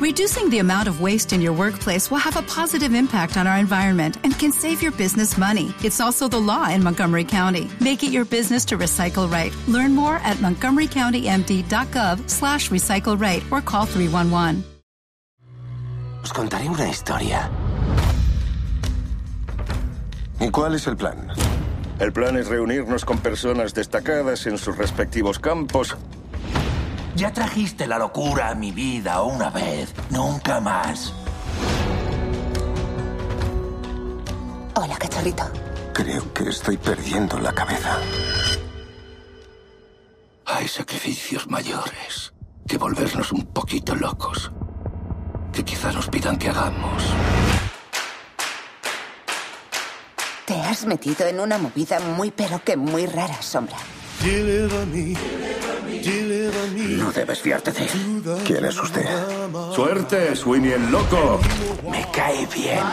Reducing the amount of waste in your workplace will have a positive impact on our environment and can save your business money. It's also the law in Montgomery County. Make it your business to recycle right. Learn more at montgomerycountymd.gov slash recycle right or call 311. Os contaré una historia. ¿Y cuál es el plan? El plan es reunirnos con personas destacadas en sus respectivos campos Ya trajiste la locura a mi vida una vez, nunca más. Hola, cachorrito. Creo que estoy perdiendo la cabeza. Hay sacrificios mayores que volvernos un poquito locos. Que quizá nos pidan que hagamos. Te has metido en una movida muy pero que muy rara, Sombra. No debes fiarte de él. ¿Quién es usted? Suerte, Sweeney el loco. Me cae bien.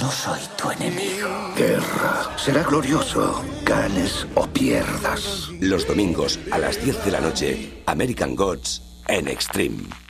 No soy tu enemigo. Guerra. Será glorioso, ganes o pierdas. Los domingos a las 10 de la noche, American Gods en Extreme.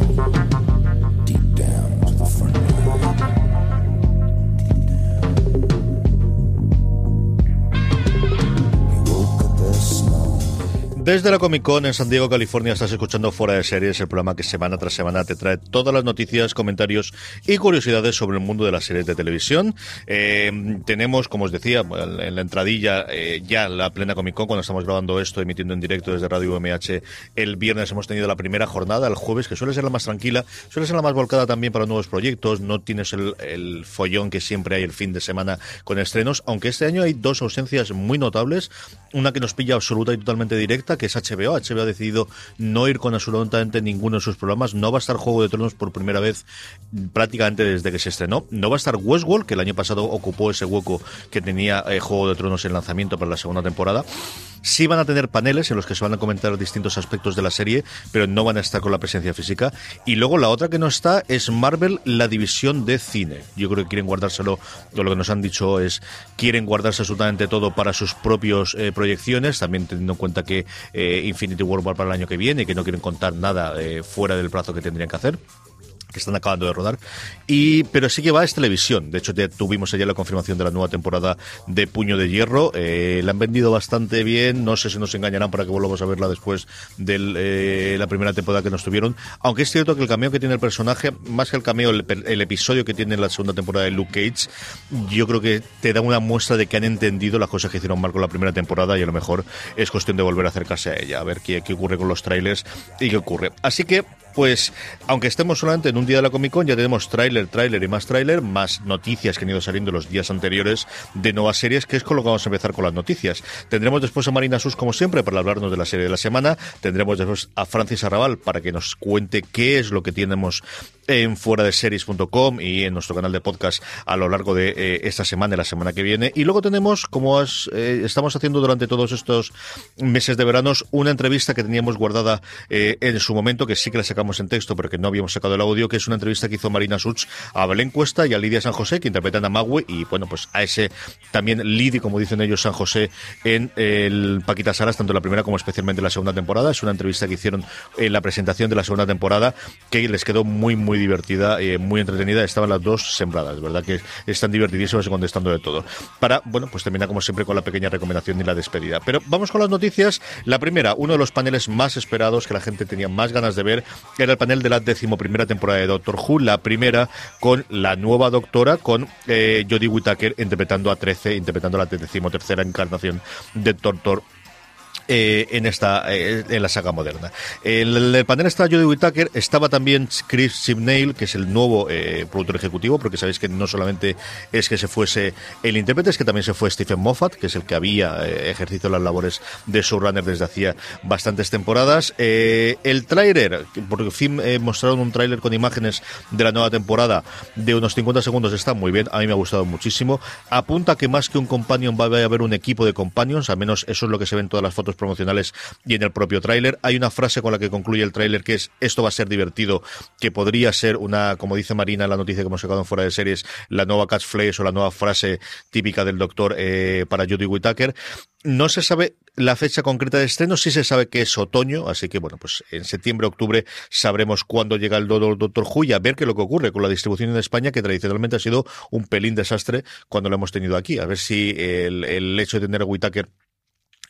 Desde la Comic Con en San Diego, California, estás escuchando Fuera de Series, el programa que semana tras semana te trae todas las noticias, comentarios y curiosidades sobre el mundo de las series de televisión. Eh, tenemos, como os decía, en la entradilla eh, ya la plena Comic Con, cuando estamos grabando esto, emitiendo en directo desde Radio UMH el viernes hemos tenido la primera jornada, el jueves, que suele ser la más tranquila, suele ser la más volcada también para nuevos proyectos, no tienes el follón que siempre hay el fin de semana con estrenos, aunque este año hay dos ausencias muy notables, una que nos pilla absoluta y totalmente directa, que es HBO. HBO ha decidido no ir con absolutamente ninguno de sus programas. No va a estar Juego de Tronos por primera vez prácticamente desde que se estrenó. No va a estar Westworld, que el año pasado ocupó ese hueco que tenía eh, Juego de Tronos en lanzamiento para la segunda temporada. Sí van a tener paneles en los que se van a comentar distintos aspectos de la serie, pero no van a estar con la presencia física. Y luego la otra que no está es Marvel, la división de cine. Yo creo que quieren guardárselo, lo que nos han dicho es, quieren guardarse absolutamente todo para sus propios eh, proyecciones, también teniendo en cuenta que eh, Infinity War va para el año que viene y que no quieren contar nada eh, fuera del plazo que tendrían que hacer que están acabando de rodar. Y, pero sí que va, es televisión. De hecho, ya tuvimos ayer la confirmación de la nueva temporada de Puño de Hierro. Eh, la han vendido bastante bien. No sé si nos engañarán para que volvamos a verla después de eh, la primera temporada que nos tuvieron. Aunque es cierto que el cameo que tiene el personaje, más que el cameo, el, el episodio que tiene en la segunda temporada de Luke Cage, yo creo que te da una muestra de que han entendido las cosas que hicieron mal con la primera temporada y a lo mejor es cuestión de volver a acercarse a ella, a ver qué, qué ocurre con los trailers y qué ocurre. Así que pues aunque estemos solamente en un día de la Comic Con, ya tenemos tráiler, tráiler y más tráiler, más noticias que han ido saliendo los días anteriores de nuevas series, que es con lo que vamos a empezar con las noticias. Tendremos después a Marina Sus, como siempre, para hablarnos de la serie de la semana. Tendremos después a Francis Arrabal para que nos cuente qué es lo que tenemos en fuera de series.com y en nuestro canal de podcast a lo largo de eh, esta semana y la semana que viene. Y luego tenemos, como eh, estamos haciendo durante todos estos meses de veranos, una entrevista que teníamos guardada eh, en su momento, que sí que la sacamos en texto, pero que no habíamos sacado el audio, que es una entrevista que hizo Marina Such a Belén Cuesta y a Lidia San José, que interpretan a Magui, y bueno, pues a ese también Lidi, como dicen ellos, San José, en el Paquita Salas, tanto la primera como especialmente en la segunda temporada. Es una entrevista que hicieron en la presentación de la segunda temporada, que les quedó muy, muy divertida, eh, muy entretenida. Estaban las dos sembradas, ¿verdad? Que están divertidísimas y contestando de todo. Para, bueno, pues termina como siempre con la pequeña recomendación y la despedida. Pero vamos con las noticias. La primera, uno de los paneles más esperados que la gente tenía más ganas de ver, era el panel de la decimoprimera temporada de Doctor Who, la primera con la nueva doctora, con eh, Jodie Whittaker interpretando a 13, interpretando la decimotercera encarnación de Doctor eh, en esta eh, en la saga moderna. En el, panel está Jodie Whittaker, estaba también Chris Simnail, que es el nuevo eh, productor ejecutivo, porque sabéis que no solamente es que se fuese el intérprete, es que también se fue Stephen Moffat, que es el que había ejercido las labores de showrunner desde hacía bastantes temporadas. el tráiler, por fin mostraron un tráiler con imágenes de la nueva temporada de unos 50 segundos, está muy bien, a mí me ha gustado muchísimo. Apunta que más que un companion va a haber un equipo de companions, al menos eso es lo que se ve en todas las fotos promocionales y en el propio tráiler. Hay una frase con la que concluye el tráiler que es esto va a ser divertido, que podría ser una, como dice Marina la noticia que hemos sacado en fuera de series, la nueva catchphrase o la nueva frase típica del doctor eh, para Judy Whittaker. No se sabe la fecha concreta de estreno, sí se sabe que es otoño, así que bueno, pues en septiembre, octubre sabremos cuándo llega el Doctor Who a ver qué es lo que ocurre con la distribución en España, que tradicionalmente ha sido un pelín desastre cuando lo hemos tenido aquí. A ver si el, el hecho de tener a Whittaker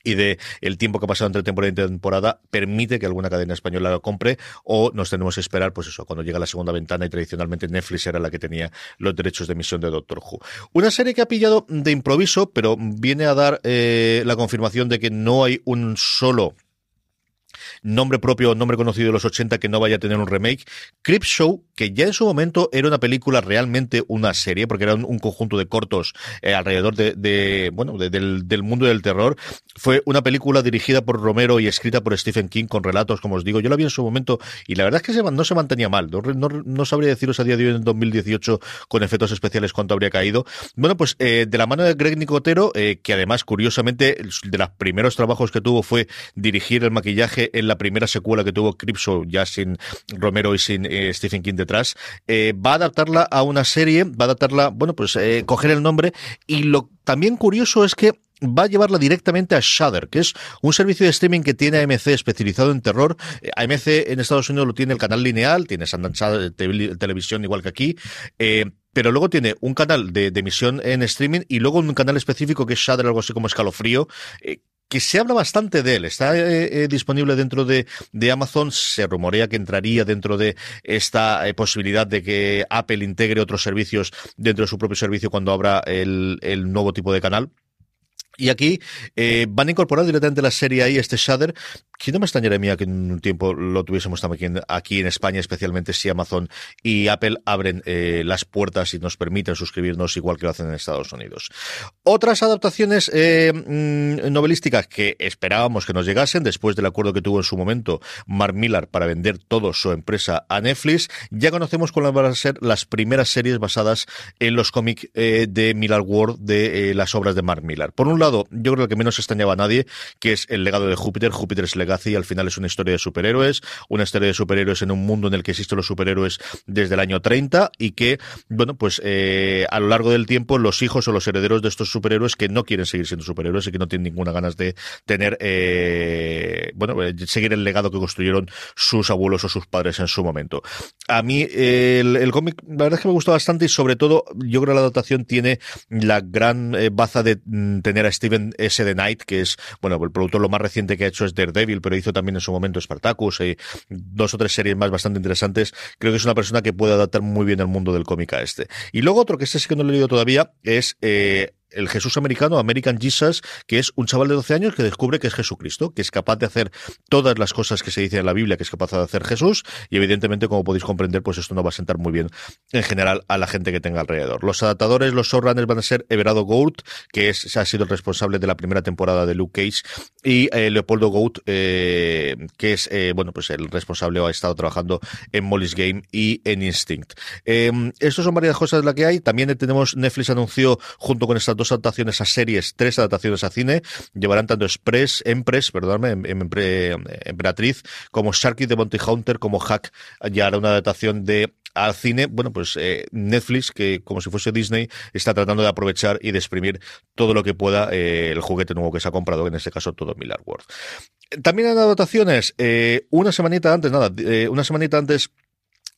y de el tiempo que ha pasado entre temporada y temporada permite que alguna cadena española la compre o nos tenemos que esperar, pues eso, cuando llega la segunda ventana y tradicionalmente Netflix era la que tenía los derechos de emisión de Doctor Who. Una serie que ha pillado de improviso, pero viene a dar eh, la confirmación de que no hay un solo nombre propio, nombre conocido de los 80 que no vaya a tener un remake. Crip Show, que ya en su momento era una película realmente una serie, porque era un, conjunto de cortos eh, alrededor de, bueno, del, del, mundo del terror. Fue una película dirigida por Romero y escrita por Stephen King con relatos, como os digo. Yo la vi en su momento y la verdad es que no se mantenía mal. No, no, sabría deciros a día de hoy en 2018 con efectos especiales cuánto habría caído. Bueno, pues eh, de la mano de Greg Nicotero, eh, que además, curiosamente, de los primeros trabajos que tuvo fue dirigir el maquillaje en la primera secuela que tuvo Cripso, ya sin Romero y sin eh, Stephen King detrás, eh, va a adaptarla a una serie, va a adaptarla, bueno, pues eh, coger el nombre y lo también curioso es que va a llevarla directamente a Shudder, que es un servicio de streaming que tiene AMC especializado en terror. AMC en Estados Unidos lo tiene el canal lineal, tiene Sundance Televisión igual que aquí, pero luego tiene un canal de, emisión en streaming y luego un canal específico que es Shudder, algo así como Escalofrío, que se habla bastante de él. Está eh, eh, disponible dentro de, Amazon. Se rumorea que entraría dentro de esta eh, posibilidad de que Apple integre otros servicios dentro de su propio servicio cuando abra el, el nuevo tipo de canal. Y aquí van a incorporar directamente la serie ahí, este Shudder, que no me extrañaría que en un tiempo lo tuviésemos también aquí en España, especialmente si Amazon y Apple abren eh, las puertas y nos permiten suscribirnos igual que lo hacen en Estados Unidos. Otras adaptaciones eh, mm, novelísticas que esperábamos que nos llegasen después del acuerdo que tuvo en su momento Mark Millar para vender toda su empresa a Netflix, ya conocemos cuáles van a ser las primeras series basadas en los cómics de Millar World de las obras de Mark Millar. Por un lado, yo creo que menos extrañaba a nadie, que es el legado de Júpiter, Júpiter's Al final es una historia de superhéroes, una historia de superhéroes en un mundo en el que existen los superhéroes desde el año 30 y que, bueno, pues eh, a lo largo del tiempo los hijos o los herederos de estos superhéroes que no quieren seguir siendo superhéroes y que no tienen ninguna ganas de tener, eh, bueno, eh, seguir el legado que construyeron sus abuelos o sus padres en su momento. A mí el, cómic, la verdad es que me gustó bastante y sobre todo yo creo que la adaptación tiene la gran baza de mm, tener a Steven S. The Knight, que es, bueno, el productor lo más reciente que ha hecho es Daredevil, pero hizo también en su momento Spartacus y dos o tres series más bastante interesantes. Creo que es una persona que puede adaptar muy bien el mundo del cómic a este. Y luego otro que este sí que no lo he leído todavía es eh, el Jesús americano, American Jesus, que es un chaval de 12 años que descubre que es Jesucristo, que es capaz de hacer todas las cosas que se dicen en la Biblia que es capaz de hacer Jesús, y evidentemente, como podéis comprender, pues esto no va a sentar muy bien en general a la gente que tenga alrededor. Los adaptadores, los showrunners van a ser Everado Gould, que es, ha sido el responsable de la primera temporada de Luke Cage, y eh, Leopoldo Gould, eh, que es, eh, bueno, pues el responsable o ha estado trabajando en Molly's Game y en Instinct. estos son varias cosas de las que hay. También tenemos, Netflix anunció, junto con estas dos adaptaciones a series, tres adaptaciones a cine. Llevarán tanto Express, Empress, perdóname, em, em, Emperatriz, como Sharky de Bounty Hunter, como Hack, ya hará una adaptación de al cine, bueno, pues eh, Netflix, que como si fuese Disney, está tratando de aprovechar y de exprimir todo lo que pueda eh, el juguete nuevo que se ha comprado, en este caso todo Miller World. También en adaptaciones, eh, una semanita antes, nada, una semanita antes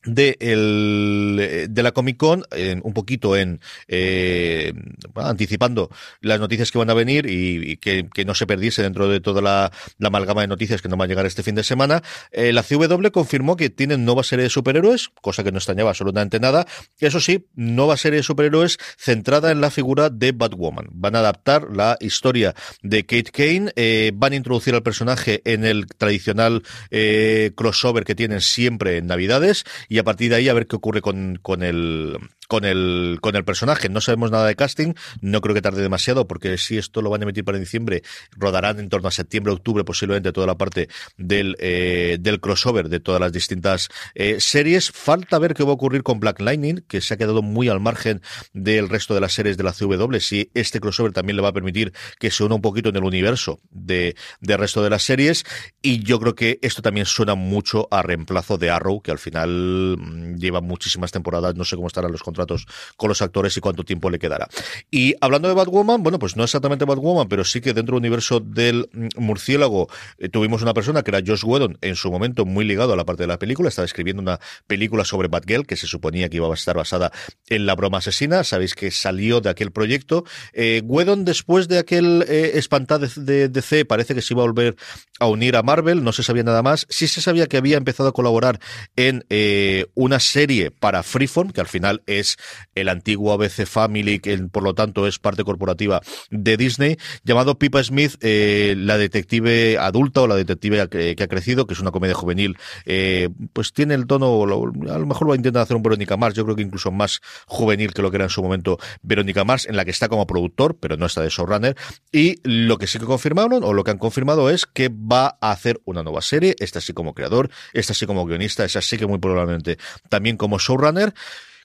de, el, de la Comic Con, un poquito en eh, anticipando las noticias que van a venir y, que, no se perdiese dentro de toda la, amalgama de noticias que nos va a llegar este fin de semana. Eh, la CW confirmó que tienen nueva serie de superhéroes, cosa que no extrañaba absolutamente nada. Eso sí, nueva serie de superhéroes centrada en la figura de Batwoman. Van a adaptar la historia de Kate Kane, eh, van a introducir al personaje en el tradicional crossover que tienen siempre en Navidades a partir de ahí a ver qué ocurre con, con el con el, con el personaje. No sabemos nada de casting, no creo que tarde demasiado, porque si esto lo van a emitir para diciembre, rodarán en torno a septiembre, octubre, posiblemente toda la parte del, eh, del crossover de todas las distintas eh, series. Falta ver qué va a ocurrir con Black Lightning, que se ha quedado muy al margen del resto de las series de la CW, si este crossover también le va a permitir que se una un poquito en el universo de, del resto de las series. Y yo creo que esto también suena mucho a reemplazo de Arrow, que al final mm, lleva muchísimas temporadas, no sé cómo estarán los contratos con los actores y cuánto tiempo le quedará. Y hablando de Batwoman, bueno, pues no exactamente Batwoman, pero sí que dentro del universo del mm, murciélago eh, tuvimos una persona que era Josh Whedon, en su momento muy ligado a la parte de la película, estaba escribiendo una película sobre Batgirl que se suponía que iba a estar basada en la broma asesina, sabéis que salió de aquel proyecto. Eh, Whedon, después de aquel eh, espantado de DC, parece que se iba a volver a unir a Marvel, no se sabía nada más. Sí se sabía que había empezado a colaborar en eh, una serie para Freeform, que al final es el antiguo ABC Family, que por lo tanto es parte corporativa de Disney, llamado Pipa Smith, eh, la detective adulta o la detective que, ha crecido, que es una comedia juvenil, eh, pues tiene el tono, a lo mejor va a intentar hacer un Verónica Mars, yo creo que incluso más juvenil que lo que era en su momento Verónica Mars, en la que está como productor, pero no está de showrunner, y lo que sí que confirmaron, o lo que han confirmado es que va a hacer una nueva serie, esta sí como creador, esta sí como guionista, esa sí que muy probablemente también como showrunner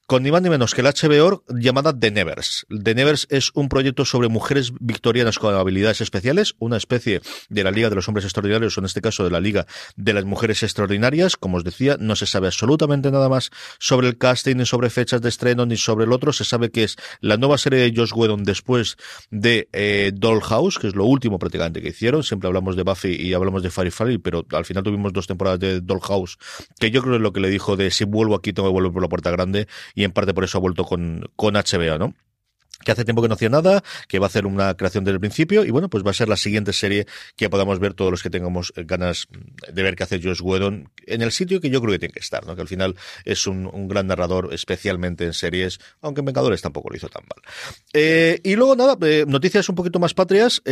con ni más ni menos que la HBO llamada The Nevers. The Nevers es un proyecto sobre mujeres victorianas con habilidades especiales, una especie de la Liga de los Hombres Extraordinarios, o en este caso de la Liga de las Mujeres Extraordinarias. Como os decía, no se sabe absolutamente nada más sobre el casting, ni sobre fechas de estreno, ni sobre el otro. Se sabe que es la nueva serie de Josh Whedon después de eh, Dollhouse, que es lo último prácticamente que hicieron. Siempre hablamos de Buffy y hablamos de Firefly, pero al final tuvimos dos temporadas de Dollhouse, que yo creo es lo que le dijo de si vuelvo aquí tengo que volver por la puerta grande y en parte por eso ha vuelto con, con HBO, ¿no? Que hace tiempo que no hacía nada, que va a hacer una creación desde el principio y bueno, pues va a ser la siguiente serie que podamos ver todos los que tengamos eh, ganas de ver qué hace Josh Whedon en el sitio que yo creo que tiene que estar. Que al final es un, gran narrador, especialmente en series, aunque en Vengadores tampoco lo hizo tan mal. Eh, y luego nada, eh, noticias un poquito más patrias,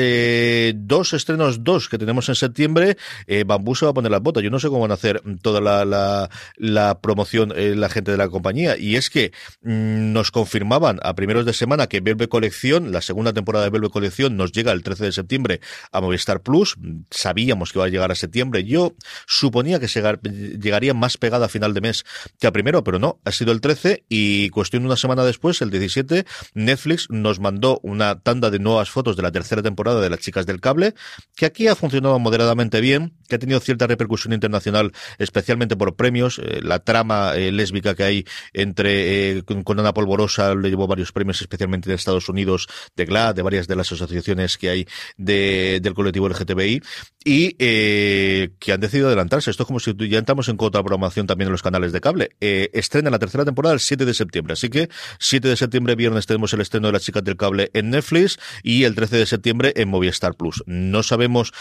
dos estrenos, dos que tenemos en septiembre, Bambú se va a poner las botas, yo no sé cómo van a hacer toda la, la, promoción la gente de la compañía y es que mm, nos confirmaban a primeros de semana que Velve Colección, la segunda temporada de Velve Colección, nos llega el 13 de septiembre a Movistar Plus. Sabíamos que iba a llegar a septiembre. Yo suponía que llegaría más pegada a final de mes que a primero, pero no, ha sido el 13 y cuestión de una semana después, el 17, Netflix nos mandó una tanda de nuevas fotos de la tercera temporada de Las Chicas del Cable, que aquí ha funcionado moderadamente bien, que ha tenido cierta repercusión internacional, especialmente por premios. Eh, la trama eh, lésbica que hay entre eh, con Ana Polvorosa le llevó varios premios, especialmente de Estados Unidos, de GLAD, de varias de las asociaciones que hay de, del colectivo LGTBI, y eh, que han decidido adelantarse. Esto es como si ya entramos en otra programación también en los canales de cable. Eh, estrena la tercera temporada el 7 de septiembre, así que 7 de septiembre, viernes, tenemos el estreno de las chicas del cable en Netflix y el 13 de septiembre en Movistar Plus. No sabemos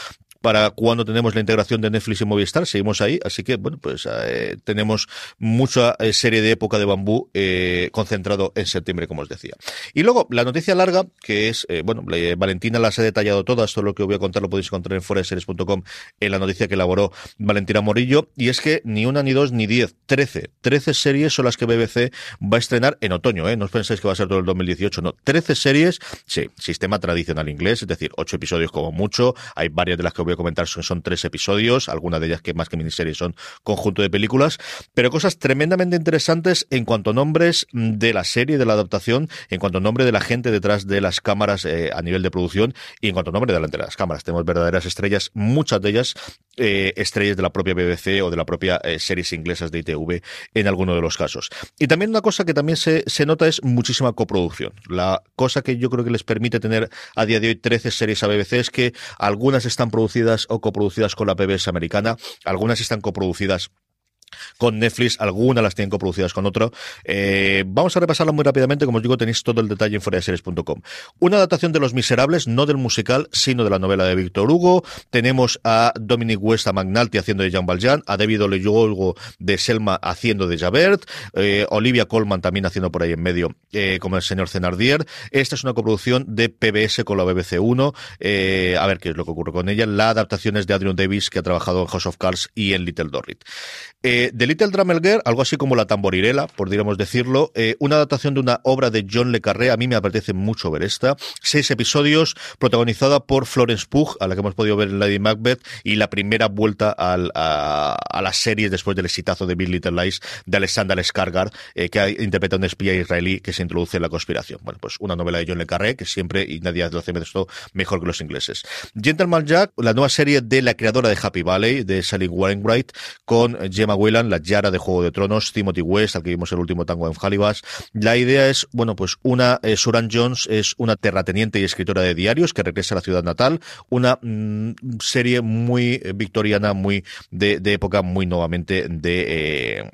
para cuando tenemos la integración de Netflix y Movistar, seguimos ahí, así que bueno, pues eh, tenemos mucha eh, serie de época de bambú eh, concentrado en septiembre, como os decía. Y luego, la noticia larga, que es, bueno, Valentina las ha detallado todas, todo lo que os voy a contar lo podéis encontrar en foreseries.com en la noticia que elaboró Valentina Morillo, y es que ni una, ni dos, ni diez, trece, trece series son las que BBC va a estrenar en otoño, ¿eh? No os pensáis que va a ser todo el 2018, no, trece series, sí, sistema tradicional inglés, es decir, ocho episodios como mucho, hay varias de las que voy a comentar son, son tres episodios, algunas de ellas que más que miniseries son conjunto de películas, pero cosas tremendamente interesantes en cuanto a nombres de la serie, de la adaptación, en cuanto a nombre de la gente detrás de las cámaras eh, a nivel de producción y en cuanto a nombre delante de las cámaras. Tenemos verdaderas estrellas, muchas de ellas eh, estrellas de la propia BBC o de la propia eh, series inglesas de ITV en alguno de los casos. Y también una cosa que también se, se nota es muchísima coproducción. La cosa que yo creo que les permite tener a día de hoy 13 series a BBC es que algunas están producidas o coproducidas con la PBS americana, algunas están coproducidas con Netflix, algunas las tienen coproducidas con otro. Eh, vamos a repasarla muy rápidamente, como os digo, tenéis todo el detalle en foraseries.com. Una adaptación de Los Miserables, no del musical, sino de la novela de Víctor Hugo. Tenemos a Dominic West, a McNulty haciendo de Jean Valjean, a David Oyelowo de Selma haciendo de Javert, eh, Olivia Colman también haciendo por ahí en medio eh, como el señor Cenardier. Esta es una coproducción de PBS con la BBC 1. a ver qué es lo que ocurre con ella. La adaptación es de Adrian Davis, que ha trabajado en House of Cards y en Little Dorrit. Eh, The Little Drummer Girl, algo así como La Tamborirela, podríamos decirlo, eh, una adaptación de una obra de John Le Carré, a mí me apetece mucho ver esta. Seis episodios, protagonizada por Florence Pugh, a la que hemos podido ver en Lady Macbeth, y la primera vuelta a, a, la serie después del exitazo de Big Little Lies de Alexander Skarsgård, eh, que interpreta a un espía israelí que se introduce en la conspiración. Bueno, pues una novela de John Le Carré, que siempre, y nadie lo hace esto mejor que los ingleses. Gentleman Jack, la nueva serie de la creadora de Happy Valley, de Sally Wainwright, con Gemma La Yara de Juego de Tronos, Timothy West, al que vimos el último tango en Halibas. La idea es, bueno, pues una, eh, Jones es una terrateniente y escritora de diarios que regresa a la ciudad natal, una mm, serie muy victoriana, muy de, de época, muy nuevamente de... Eh,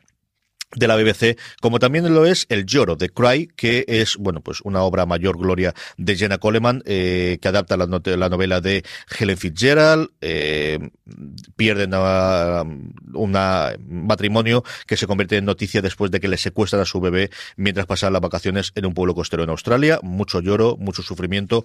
de la BBC, como también lo es El lloro de Cry, que es, bueno, pues una obra mayor gloria de Jenna Coleman, eh, que adapta la, la, novela de Helen Fitzgerald, eh, pierden un matrimonio que se convierte en noticia después de que le secuestran a su bebé mientras pasan las vacaciones en un pueblo costero en Australia. Mucho lloro, mucho sufrimiento.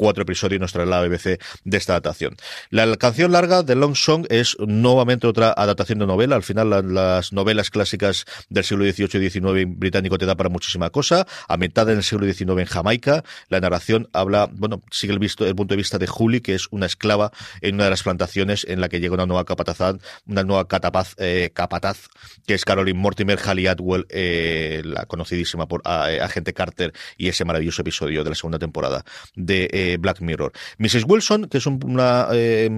cuatro episodios nos trae la BBC de esta adaptación. La canción larga de Long Song es nuevamente otra adaptación de novela. Al final, las novelas clásicas del siglo XVIII y XIX británico te da para muchísima cosa. A mitad del siglo XIX en Jamaica, la narración habla, bueno, sigue el, visto, el punto de vista de Julie, que es una esclava en una de las plantaciones en la que llega una nueva capataz, una nueva catapaz, eh, capataz, que es Caroline Mortimer, Hallie Atwell, eh, la conocidísima por eh, Agente Carter y ese maravilloso episodio de la segunda temporada de Black Mirror. Mrs. Wilson, que es una eh,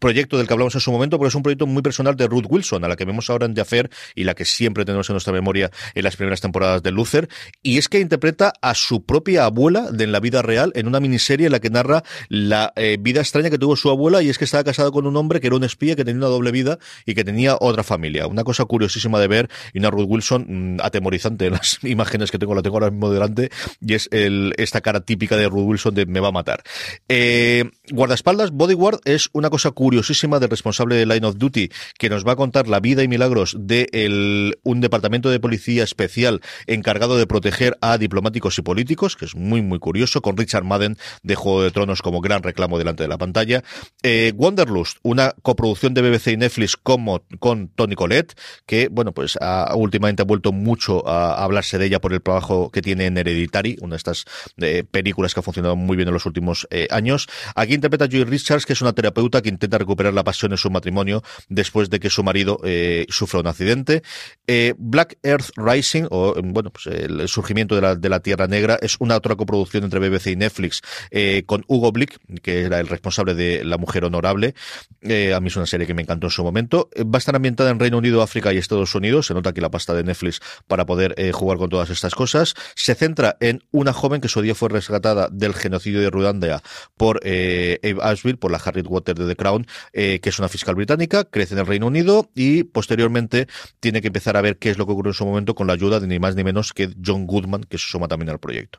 proyecto del que hablamos en su momento, pero es un proyecto muy personal de Ruth Wilson, a la que vemos ahora en Jaffer y la que siempre tenemos en nuestra memoria en las primeras temporadas de Luther, y es que interpreta a su propia abuela de en la vida real en una miniserie en la que narra la eh, vida extraña que tuvo su abuela y es que estaba casada con un hombre que era un espía que tenía una doble vida y que tenía otra familia. Una cosa curiosísima de ver y una Ruth Wilson mm, atemorizante en las imágenes que tengo, la tengo ahora mismo delante y es el, esta cara típica de Ruth Wilson de me va a matar. Eh, guardaespaldas, Bodyguard es una cosa curiosa curiosísima del responsable de Line of Duty, que nos va a contar la vida y milagros de un departamento de policía especial encargado de proteger a diplomáticos y políticos, que es muy, muy curioso, con Richard Madden de Juego de Tronos como gran reclamo delante de la pantalla. Eh, Wanderlust, una coproducción de BBC y Netflix como, con Tony Collette, que, bueno, pues ha, últimamente ha vuelto mucho a, hablarse de ella por el trabajo que tiene en Hereditary, una de estas eh, películas que ha funcionado muy bien en los últimos eh, años. Aquí interpreta a Joy Richards, que es una terapeuta que intenta recuperar la pasión en su matrimonio después de que su marido eh, sufra un accidente. Eh, Black Earth Rising, o bueno, pues el surgimiento de la, de la Tierra Negra, es una otra coproducción entre BBC y Netflix eh, con Hugo Blick, que era el responsable de La Mujer Honorable. a mí es una serie que me encantó en su momento. va a estar ambientada en Reino Unido, África y Estados Unidos. Se nota aquí la pasta de Netflix para poder jugar con todas estas cosas. Se centra en una joven que su día fue rescatada del genocidio de Ruandea por Abe Ashville, por la Harriet Water de The Crown, eh, que es una fiscal británica, crece en el Reino Unido y posteriormente tiene que empezar a ver qué es lo que ocurre en su momento con la ayuda de ni más ni menos que John Goodman, que se suma también al proyecto.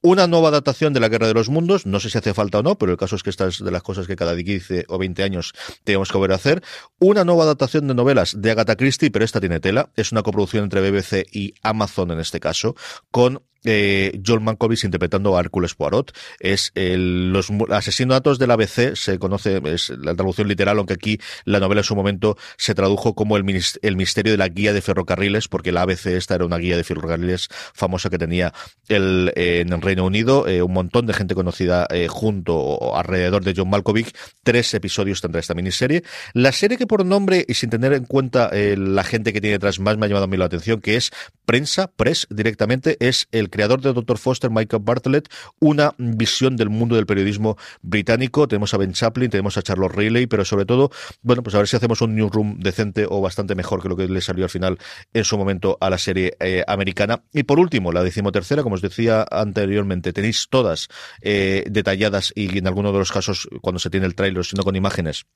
Una nueva adaptación de la Guerra de los Mundos, no sé si hace falta o no, pero el caso es que esta es de las cosas que cada 15 o 20 años tenemos que volver a hacer. Una nueva adaptación de novelas de Agatha Christie, pero esta tiene tela, es una coproducción entre BBC y Amazon en este caso, con eh, Joel Mankiewicz interpretando a Hércules Poirot. Es el, los asesinatos del ABC, se conoce, es la traducción literal, aunque aquí la novela en su momento se tradujo como el, el misterio de la guía de ferrocarriles, porque la ABC esta era una guía de ferrocarriles famosa que tenía el, en el Reino Unido, eh, un montón de gente conocida eh, junto o alrededor de John Malkovich. Tres episodios tendrá esta miniserie. La serie que por nombre y sin tener en cuenta eh, la gente que tiene detrás más me ha llamado a mí la atención, que es Prensa, Press directamente, es el creador de Dr. Foster, Michael Bartlett, una visión del mundo del periodismo británico. Tenemos a Ben Chaplin, tenemos a Charlotte Riley, pero sobre todo, bueno, pues a ver si hacemos un newsroom decente o bastante mejor que lo que le salió al final en su momento a la serie eh, americana. Y por último, la decimotercera, como os decía anteriormente, tenéis todas eh, detalladas y en algunos de los casos, cuando se tiene el trailer, sino con imágenes,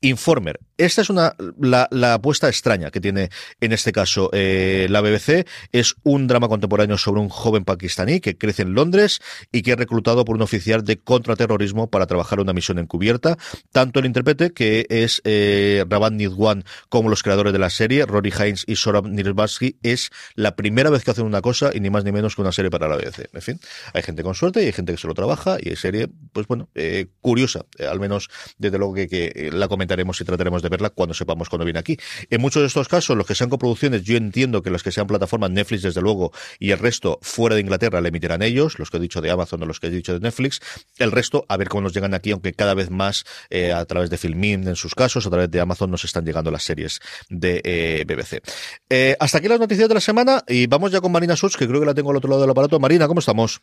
Informer. Esta es una la, apuesta extraña que tiene en este caso eh, la BBC. Es un drama contemporáneo sobre un joven pakistaní que crece en Londres y que es reclutado por un oficial de contraterrorismo para trabajar una misión encubierta. Tanto el intérprete, que es eh, Raban Nidwan, como los creadores de la serie, Rory Hines y Sorab Nirbaski, es la primera vez que hacen una cosa y ni más ni menos que una serie para la BBC. En fin, hay gente con suerte y hay gente que solo trabaja y hay serie, pues bueno, eh, curiosa, eh, al menos desde luego que, que la comentaremos y trataremos de verla cuando sepamos cuando viene aquí. En muchos de estos casos, los que sean coproducciones, yo entiendo que los que sean plataformas, Netflix desde luego, y el resto fuera de Inglaterra le emitirán ellos, los que he dicho de Amazon o los que he dicho de Netflix. El resto, a ver cómo nos llegan aquí, aunque cada vez más eh, a través de Filmin en sus casos, a través de Amazon nos están llegando las series de eh, BBC. Eh, hasta aquí las noticias de la semana y vamos ya con Marina Such, que creo que la tengo al otro lado del aparato. Marina, ¿cómo estamos?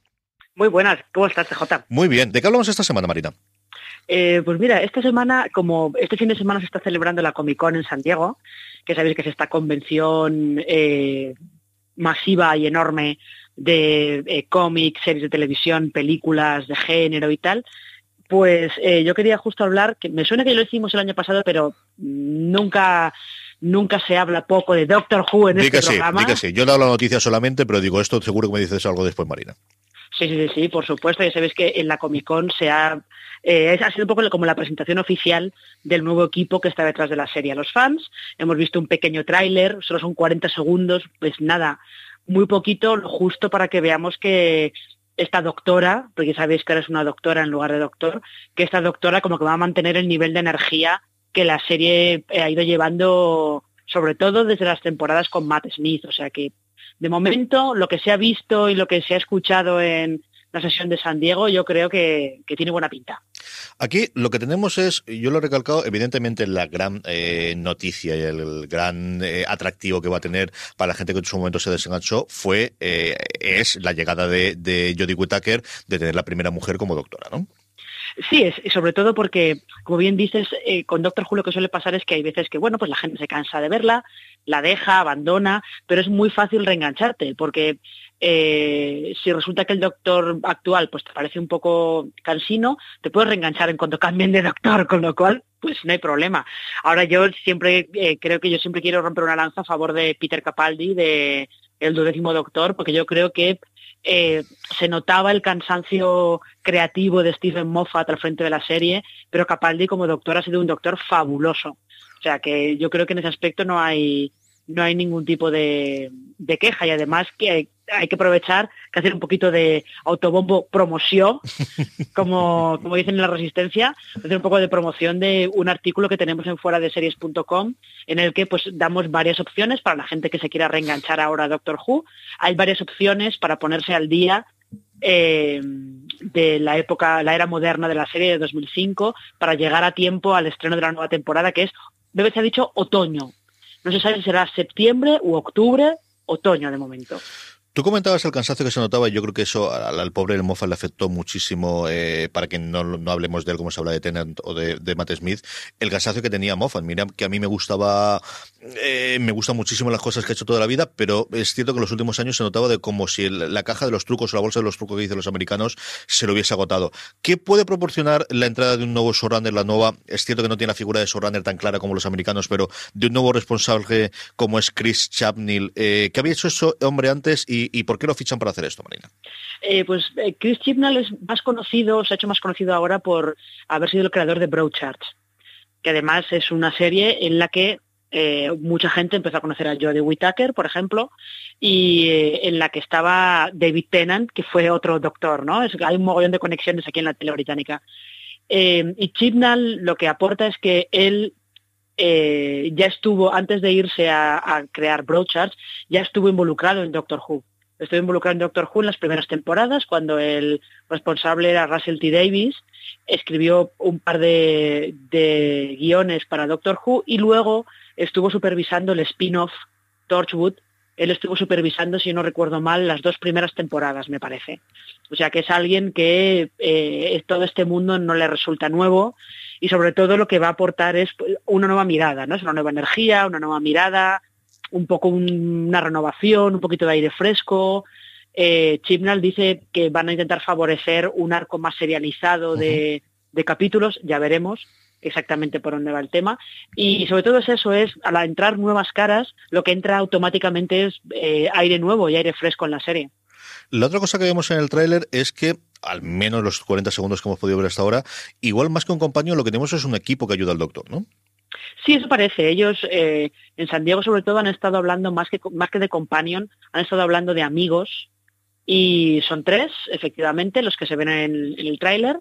Muy buenas, ¿cómo estás, CJ? Muy bien. ¿De qué hablamos esta semana, Marina? Eh, pues mira, esta semana, como este fin de semana se está celebrando la Comic Con en San Diego, que sabéis que es esta convención eh, masiva y enorme de eh, cómics, series de televisión, películas de género y tal, pues yo quería justo hablar, que me suena que lo hicimos el año pasado, pero nunca nunca se habla poco de Doctor Who en este programa. Sí. Yo he dado la noticia solamente, pero digo esto seguro que me dices algo después, Marina. Sí, sí, sí, por supuesto. Ya sabéis que en la Comic Con se ha, eh, ha sido un poco como la presentación oficial del nuevo equipo que está detrás de la serie a los fans. Hemos visto un pequeño tráiler, solo son 40 segundos, pues nada, muy poquito, lo justo para que veamos que esta doctora, porque sabéis que ahora es una doctora en lugar de doctor, que esta doctora como que va a mantener el nivel de energía que la serie eh, ha ido llevando, sobre todo desde las temporadas con Matt Smith, o sea que de momento, lo que se ha visto y lo que se ha escuchado en la sesión de San Diego, yo creo que, tiene buena pinta. Aquí lo que tenemos es, yo lo he recalcado, evidentemente la gran eh, noticia y el, gran eh, atractivo que va a tener para la gente que en su momento se desenganchó fue, eh, es la llegada de, de Jodie Whittaker de tener la primera mujer como doctora, ¿no? Sí, es, sobre todo porque, como bien dices, eh, con Doctor Who lo que suele pasar es que hay veces que, bueno, pues la gente se cansa de verla, la deja, abandona, pero es muy fácil reengancharte, porque eh, si resulta que el doctor actual pues te parece un poco cansino, te puedes reenganchar en cuanto cambien de doctor, con lo cual pues no hay problema. Ahora yo siempre eh, creo que yo siempre quiero romper una lanza a favor de Peter Capaldi, de el duodécimo doctor, porque yo creo que eh, se notaba el cansancio creativo de Stephen Moffat al frente de la serie, pero Capaldi como doctor ha sido un doctor fabuloso. O sea que yo creo que en ese aspecto no hay, no hay ningún tipo de, de queja y además que hay que aprovechar que hacer un poquito de autobombo promoción, como, como dicen en la Resistencia, hacer un poco de promoción de un artículo que tenemos en fuera de series.com en el que pues damos varias opciones para la gente que se quiera reenganchar ahora a Doctor Who. Hay varias opciones para ponerse al día eh, de la época, la era moderna de la serie de 2005 para llegar a tiempo al estreno de la nueva temporada que es, debe ser dicho, otoño. No se sabe si será septiembre u octubre, otoño de momento. Tú comentabas el cansancio que se notaba y yo creo que eso al, pobre el Moffat le afectó muchísimo, eh, para que no, no, hablemos de él como se habla de Tennant o de, de, Matt Smith, el cansancio que tenía Moffat. Mira que a mí me gustaba, eh, me gustan muchísimo las cosas que ha hecho toda la vida, pero es cierto que en los últimos años se notaba de como si la caja de los trucos o la bolsa de los trucos que dicen los americanos se lo hubiese agotado. ¿Qué puede proporcionar la entrada de un nuevo showrunner, la nueva? Es cierto que no tiene la figura de showrunner tan clara como los americanos, pero de un nuevo responsable como es Chris Chapnell, eh, que había hecho eso hombre antes y, por qué lo fichan para hacer esto, Marina? Eh, pues Chris Chibnall es más conocido, se ha hecho más conocido ahora por haber sido el creador de Broadchurch, que además es una serie en la que eh, mucha gente empezó a conocer a Jodie Whittaker, por ejemplo, y eh, en la que estaba David Tennant, que fue otro doctor, ¿no? hay un mogollón de conexiones aquí en la tele británica. Eh, y Chibnall lo que aporta es que él ya estuvo, antes de irse a, crear Broadcharts, ya estuvo involucrado en Doctor Who. Estuvo involucrado en Doctor Who en las primeras temporadas, cuando el responsable era Russell T. Davis, escribió un par de guiones para Doctor Who y luego estuvo supervisando el spin-off Torchwood. Él estuvo supervisando, si no recuerdo mal, las dos primeras temporadas, me parece. O sea que es alguien que eh, todo este mundo no le resulta nuevo y sobre todo lo que va a aportar es una nueva mirada, ¿no? Es una nueva energía, una nueva mirada, un poco una renovación, un poquito de aire fresco. Eh, Chibnall dice que van a intentar favorecer un arco más serializado de, de capítulos, ya veremos exactamente por dónde va el tema. Y sobre todo es eso, es al entrar nuevas caras, lo que entra automáticamente es eh, aire nuevo y aire fresco en la serie. La otra cosa que vemos en el tráiler es que al menos los 40 segundos que hemos podido ver hasta ahora, igual más que un compañero, lo que tenemos es un equipo que ayuda al doctor, ¿no? Sí, eso parece. Ellos eh, en San Diego sobre todo han estado hablando más que, más que de companion, han estado hablando de amigos y son tres, efectivamente, los que se ven en, en el tráiler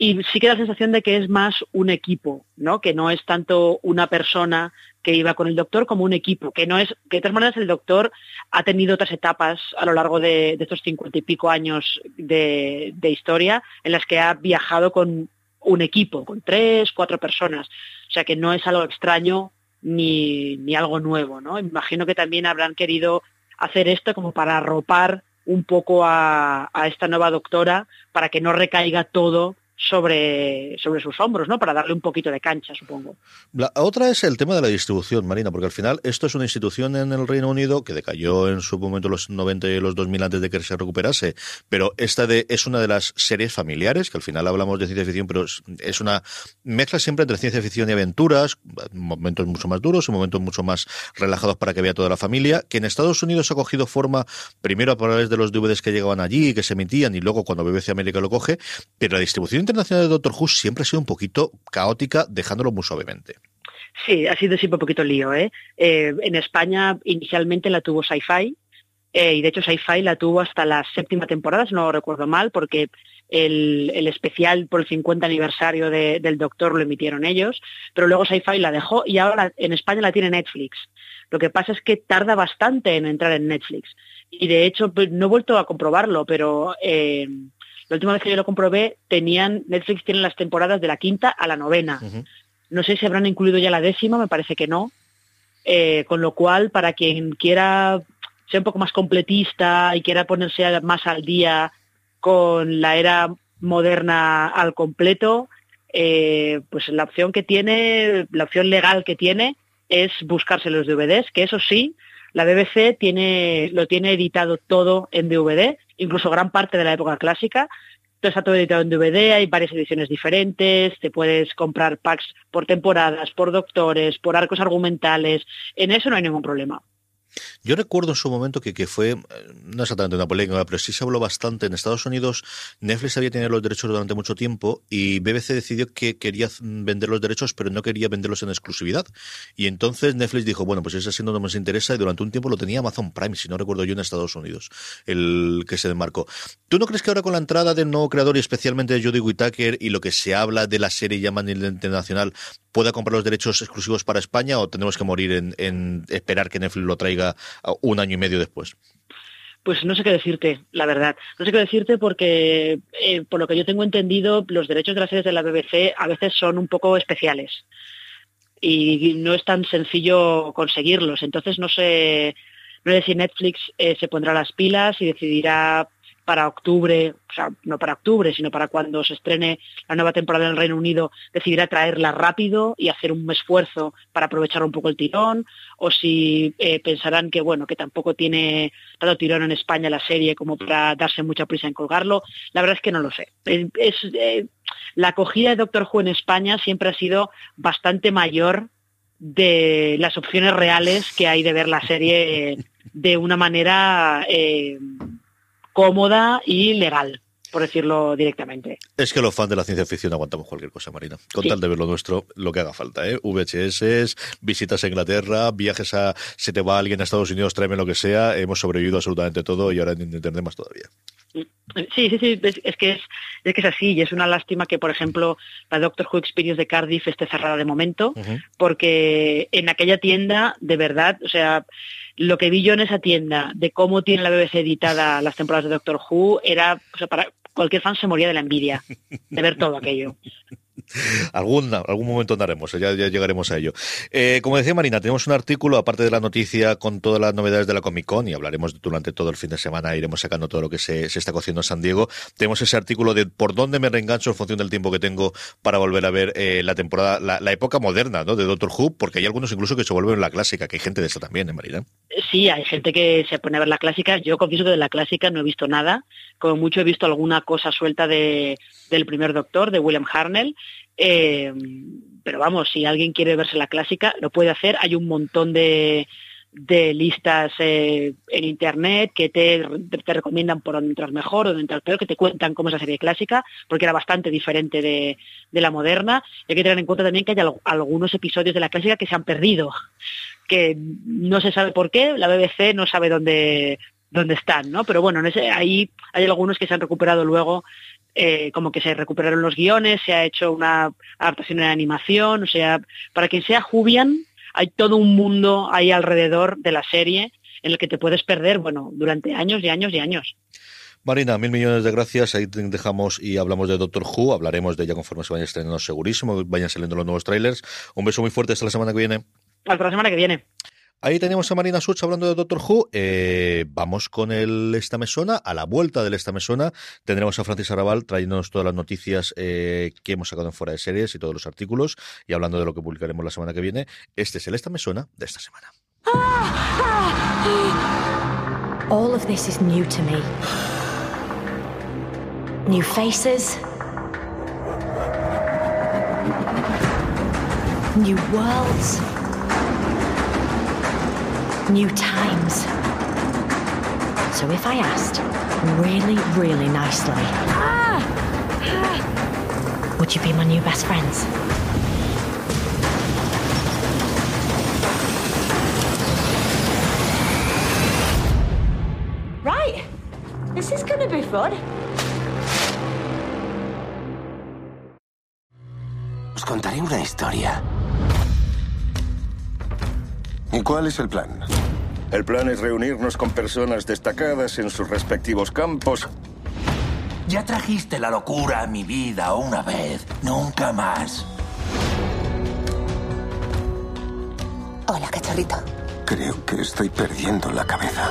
y sí que la sensación de que es más un equipo, ¿no? Que no es tanto una persona que iba con el doctor como un equipo, que no es, que de todas maneras el doctor ha tenido otras etapas a lo largo de, estos cincuenta y pico años de, historia en las que ha viajado con un equipo, con tres, cuatro personas. O sea que no es algo extraño ni, ni algo nuevo, ¿no? Imagino que también habrán querido hacer esto como para arropar un poco a, a esta nueva doctora para que no recaiga todo sobre, sobre sus hombros, ¿no? Para darle un poquito de cancha, supongo. La otra es el tema de la distribución, Marina, porque al final esto es una institución en el Reino Unido que decayó en su momento los 90 y los 2000 antes de que se recuperase, pero esta de, es una de las series familiares, que al final hablamos de ciencia ficción, pero es una mezcla siempre entre ciencia ficción y aventuras, momentos mucho más duros y momentos mucho más relajados para que vea toda la familia, que en Estados Unidos ha cogido forma primero a través de los DVDs que llegaban allí y que se emitían y luego cuando BBC América lo coge, pero la distribución internacional de Doctor Who siempre ha sido un poquito caótica, dejándolo muy suavemente. Sí, ha sido siempre un poquito lío. ¿eh? eh en España inicialmente la tuvo Sci-Fi eh, y de hecho Sci-Fi la tuvo hasta la séptima temporada, si no recuerdo mal, porque el, especial por el 50 aniversario del Doctor lo emitieron ellos, pero luego Sci-Fi la dejó y ahora en España la tiene Netflix. Lo que pasa es que tarda bastante en entrar en Netflix. Y de hecho, pues, no he vuelto a comprobarlo, pero la última vez que yo lo comprobé, tenían, Netflix tiene las temporadas de la quinta a la novena. No sé si habrán incluido ya la décima, me parece que no. Eh, con lo cual, para quien quiera ser un poco más completista y quiera ponerse más al día con la era moderna al completo, eh, pues la opción que tiene, la opción legal que tiene es buscarse los DVDs, que eso sí, la BBC tiene, lo tiene editado todo en DVD, incluso gran parte de la época clásica. Todo está todo editado en DVD, hay varias ediciones diferentes, te puedes comprar packs por temporadas, por doctores, por arcos argumentales, en eso no hay ningún problema. Yo recuerdo en su momento que, que fue, eh, no exactamente una polémica, pero sí se habló bastante. En Estados Unidos, Netflix había tenido los derechos durante mucho tiempo y BBC decidió que quería vender los derechos, pero no quería venderlos en exclusividad. Y entonces Netflix dijo, bueno, pues ese siendo no nos interesa y durante un tiempo lo tenía Amazon Prime, si no recuerdo yo, en Estados Unidos, el que se demarcó. ¿Tú no crees que ahora con la entrada del nuevo creador y especialmente de Judy Whittaker y lo que se habla de la serie ya internacional pueda comprar los derechos exclusivos para España o tenemos que morir en, esperar que Netflix lo traiga un año y medio después? Pues no sé qué decirte, la verdad. No sé qué decirte porque, eh, por lo que yo tengo entendido, los derechos de las series de la BBC a veces son un poco especiales y no es tan sencillo conseguirlos. Entonces no sé, no sé si Netflix eh, se pondrá las pilas y decidirá para octubre, o sea, no para octubre, sino para cuando se estrene la nueva temporada en el Reino Unido, decidirá traerla rápido y hacer un esfuerzo para aprovechar un poco el tirón, o si eh, pensarán que bueno, que tampoco tiene tanto tirón en España la serie como para darse mucha prisa en colgarlo. La verdad es que no lo sé. Es, eh, la acogida de Doctor Who en España siempre ha sido bastante mayor de las opciones reales que hay de ver la serie de una manera eh, cómoda y legal. por decirlo directamente. Es que los fans de la ciencia ficción aguantamos cualquier cosa, Marina. Con tal de ver lo nuestro, lo que haga falta, ¿eh? VHS, visitas a Inglaterra, viajes a... Si te va alguien a Estados Unidos, tráeme lo que sea. Hemos sobrevivido absolutamente todo y ahora entendemos más todavía. Sí, sí, sí, es, que es, es, que es así y es una lástima que, por ejemplo, la Doctor Who Experience de Cardiff esté cerrada de momento, porque en aquella tienda, de verdad, o sea, lo que vi yo en esa tienda de cómo tiene la BBC editada las temporadas de Doctor Who era, o sea, para cualquier fan se moría de la envidia de ver todo aquello. algún, algún momento andaremos, ya, llegaremos a ello. Eh, como decía Marina, tenemos un artículo, aparte de la noticia, con todas las novedades de la Comic Con, y hablaremos durante todo el fin de semana, iremos sacando todo lo que se, está cociendo en San Diego. Tenemos ese artículo de por dónde me reengancho en función del tiempo que tengo para volver a ver eh, la temporada, la, época moderna ¿no? de Doctor Who, porque hay algunos incluso que se vuelven la clásica, que hay gente de eso también, ¿eh, Marina? Sí, hay gente que se pone a ver la clásica. Yo confieso que de la clásica no he visto nada. Como mucho he visto alguna cosa suelta de, del primer Doctor, de William Harnell, eh, pero vamos, si alguien quiere verse la clásica, lo puede hacer. Hay un montón de, listas eh, en internet que te, recomiendan por dónde entrar mejor o dónde entrar peor, que te cuentan cómo es la serie clásica, porque era bastante diferente de, la moderna. hay que tener en cuenta también que hay algunos episodios de la clásica que se han perdido, que no se sabe por qué, la BBC no sabe dónde, dónde están, ¿no? Pero bueno, ahí hay algunos que se han recuperado luego eh, como que se recuperaron los guiones, se ha hecho una adaptación en animación, o sea, para quien sea Jubian, hay todo un mundo ahí alrededor de la serie en el que te puedes perder, bueno, durante años y años y años. Marina, mil millones de gracias. Ahí dejamos y hablamos de Doctor Who. Hablaremos de ella conforme se vayan estrenando segurísimo, vayan saliendo los nuevos trailers. Un beso muy fuerte hasta la semana que viene. Hasta la semana que viene. Ahí tenemos a Marina Such hablando de Doctor Who. Eh, vamos con el Esta Mesona. A la vuelta del Esta Mesona tendremos a Francis Arrabal trayéndonos todas las noticias eh, que hemos sacado en fuera de series y todos los artículos. Y hablando de lo que publicaremos la semana que viene. Este es el Esta Mesona de esta semana. All of this is new to me. Faces. New worlds. New times. So if I asked really, really nicely, ah! would you be my new best friends? Right. This is gonna be fun. Os contaré una historia. ¿Y cuál es el plan? El plan es reunirnos con personas destacadas en sus respectivos campos. Ya trajiste la locura a mi vida una vez, nunca más. Hola, cachorrito. Creo que estoy perdiendo la cabeza.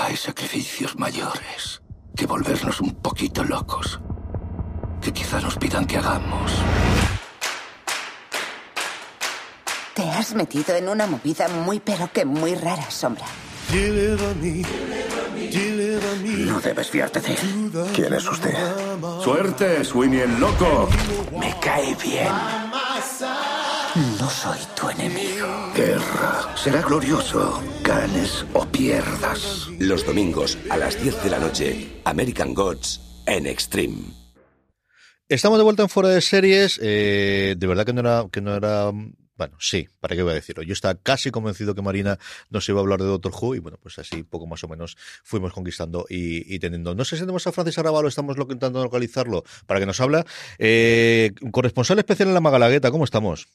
Hay sacrificios mayores que volvernos un poquito locos, que quizá nos pidan que hagamos. Te has metido en una movida muy pero que muy rara, Sombra. No debes fiarte de él. ¿Quién es usted? Suerte, Sweeney el loco. Me cae bien. No soy tu enemigo. Guerra. Será glorioso, ganes o pierdas. Los domingos a las 10 de la noche, American Gods en Extreme. Estamos de vuelta en fuera de series. Eh, de verdad que no era, que no era Bueno, sí, ¿para qué voy a decirlo? Yo estaba casi convencido que Marina nos iba a hablar de Doctor Who y bueno, pues así poco más o menos fuimos conquistando y, teniendo. No sé si tenemos a Francis Arabalo, estamos intentando localizarlo para que nos habla. Eh, corresponsal especial en la Magalagueta, ¿cómo estamos?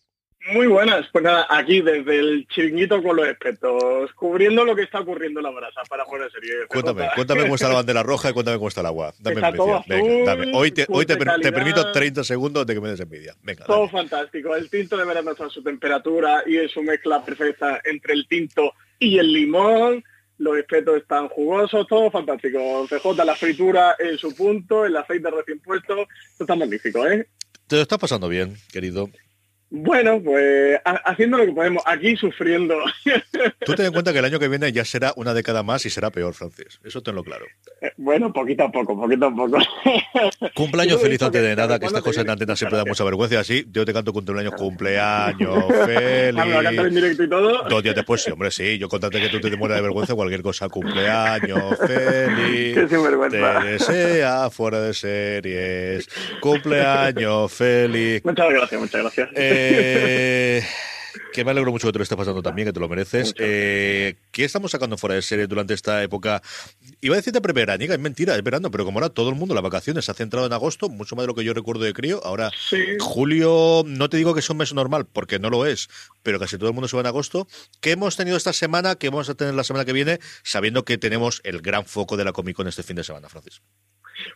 Muy buenas, pues nada, aquí desde el chiringuito con los expertos, cubriendo lo que está ocurriendo en la brasa para fuera de serie. Cuéntame, cuéntame cómo está la bandera roja y cuéntame cómo está el agua. Dame envidia. Venga, dame. Hoy, te, hoy te, permito 30 segundos de que me des envidia. Venga, todo fantástico. El tinto de verano está a su temperatura y en su mezcla perfecta entre el tinto y el limón. Los espetos están jugosos, todo fantástico. CJ, la fritura en su punto, el aceite recién puesto. Esto está magnífico, ¿eh? Te lo estás pasando bien, querido. Bueno, pues haciendo lo que podemos, aquí sufriendo. Tú ten en cuenta que el año que viene ya será una década más y será peor, Francis. Eso tenlo claro. Eh, bueno, poquito a poco, poquito a poco. Cumpleaños feliz antes de nada, que estas cosas en antena siempre da mucha vergüenza. Así, yo te canto cumpleaños, cumpleaños feliz. ¿Me a cantar en directo y todo? Dos días después, sí, hombre, sí. Yo contate que tú te mueras de vergüenza cualquier cosa. Cumpleaños feliz. Qué te desea fuera de series. Cumpleaños feliz. Muchas gracias, muchas gracias. Eh, eh, que me alegro mucho que te lo estés pasando también, que te lo mereces. Eh, ¿Qué estamos sacando fuera de serie durante esta época? Iba a decirte preveraniega, es mentira, es verano, pero como ahora todo el mundo las vacaciones se ha centrado en agosto, mucho más de lo que yo recuerdo de crío. Ahora, julio, no te digo que es un mes normal, porque no lo es, pero casi todo el mundo se va en agosto. ¿Qué hemos tenido esta semana? ¿Qué vamos a tener la semana que viene? Sabiendo que tenemos el gran foco de la Comic Con este fin de semana, Francis.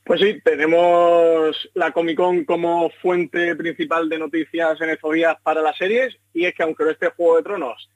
Pues sí, tenemos la Comic Con como fuente principal de noticias en estos días para las series y es que aunque no esté Juego de Tronos,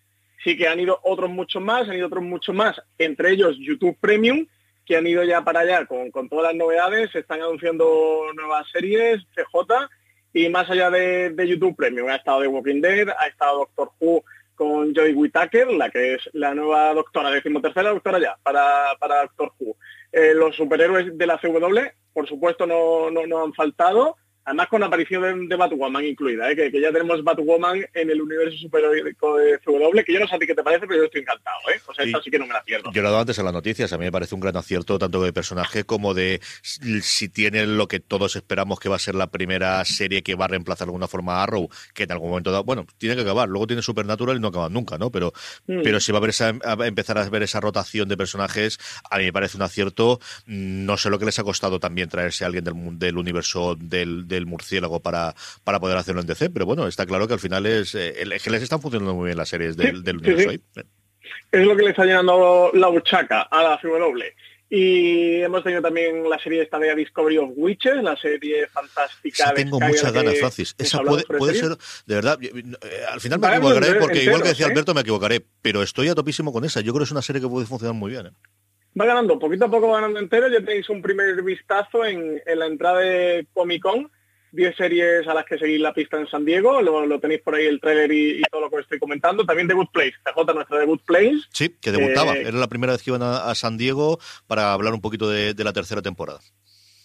sí que han ido otros muchos más, han ido otros muchos más, entre ellos YouTube Premium, que han ido ya para allá con, todas las novedades, se están anunciando nuevas series, CJ, y más allá de, YouTube Premium, ha estado The Walking Dead, ha estado Doctor Who con Joy Whittaker, la que es la nueva doctora, decimotercera doctora ya, para, para Doctor Who. Eh, los superhéroes de la CW, por supuesto, no, no, no han faltado. Además con la aparición de, Batwoman incluida, ¿eh? que, ya tenemos Batwoman en el universo superhéroico de CW, que yo no sé a ti qué te parece, pero yo estoy encantado. ¿eh? O sea, esta sí que no me la pierdo. Yo lo he dado antes en las noticias, a mí me parece un gran acierto tanto de personaje como de si tiene lo que todos esperamos que va a ser la primera serie que va a reemplazar de alguna forma a Arrow, que en algún momento dado, bueno, tiene que acabar, luego tiene Supernatural y no acaba nunca, ¿no? Pero, mm. pero si va a, haber esa, a empezar a ver esa rotación de personajes, a mí me parece un acierto. No sé lo que les ha costado también traerse a alguien del, del universo del del murciélago para, para poder hacerlo en DC, pero bueno, está claro que al final es, eh, que les están funcionando muy bien las series del, universo Es lo que le está llenando la buchaca a la CW. Y hemos tenido también la serie esta de Discovery of Witches, la serie fantástica. tengo muchas ganas, Francis. Esa puede, puede ser, de verdad, eh, al final me equivocaré porque igual que decía ¿eh? Alberto me equivocaré, pero estoy a topísimo con esa. Yo creo que es una serie que puede funcionar muy bien va ganando, poquito a poco va ganando entero. Ya tenéis un primer vistazo en, la entrada de Comic Con. 10 series a las que seguir la pista en San Diego, lo, tenéis por ahí el trailer y, todo lo que estoy comentando. También The Good Place, CJ, nuestra The Good Place. Sí, que debutaba. Eh, Era la primera vez que iban a, San Diego para hablar un poquito de, la tercera temporada.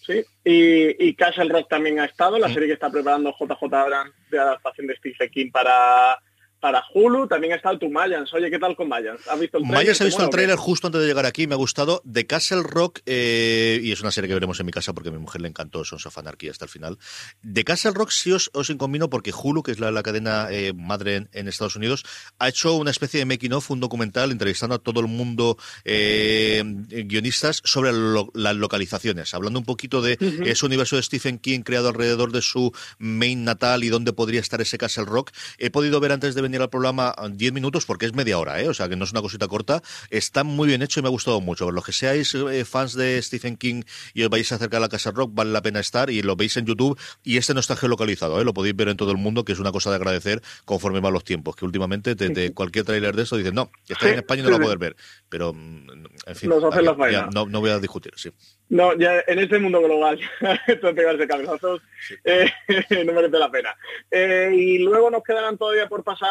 Sí, y, y, Castle Rock también ha estado, la mm. serie que está preparando JJ Abrams de adaptación de Stephen King para, para Hulu también ha estado tu Mayans. Oye, ¿qué tal con Mayans? ¿Has visto el trailer? Mayans ha visto el tráiler justo antes de llegar aquí, me ha gustado. The Castle Rock, eh, y es una serie que veremos en mi casa porque a mi mujer le encantó Sons of Anarchy hasta el final. The Castle Rock sí os, os incombino porque Hulu, que es la, cadena eh, madre en, Estados Unidos, ha hecho una especie de making of, un documental entrevistando a todo el mundo eh, guionistas sobre las localizaciones, hablando un poquito de ese universo de Stephen King creado alrededor de su main natal y dónde podría estar ese Castle Rock. He podido ver antes de venir al programa 10 minutos porque es media hora, ¿eh? o sea que no es una cosita corta. Está muy bien hecho y me ha gustado mucho. Los que seáis eh, fans de Stephen King y os vais a acercar a la Casa Rock, vale la pena estar y lo veis en YouTube. Y este no está geolocalizado, ¿eh? lo podéis ver en todo el mundo, que es una cosa de agradecer conforme van los tiempos. Que últimamente de, cualquier tráiler de eso dicen, no, está en España y no lo va a poder ver. Pero, mm, en fin, no, no voy a discutir, sí. No, ya en este mundo global, esto cabezazos eh, no merece la pena. Eh, y luego nos quedarán todavía por pasar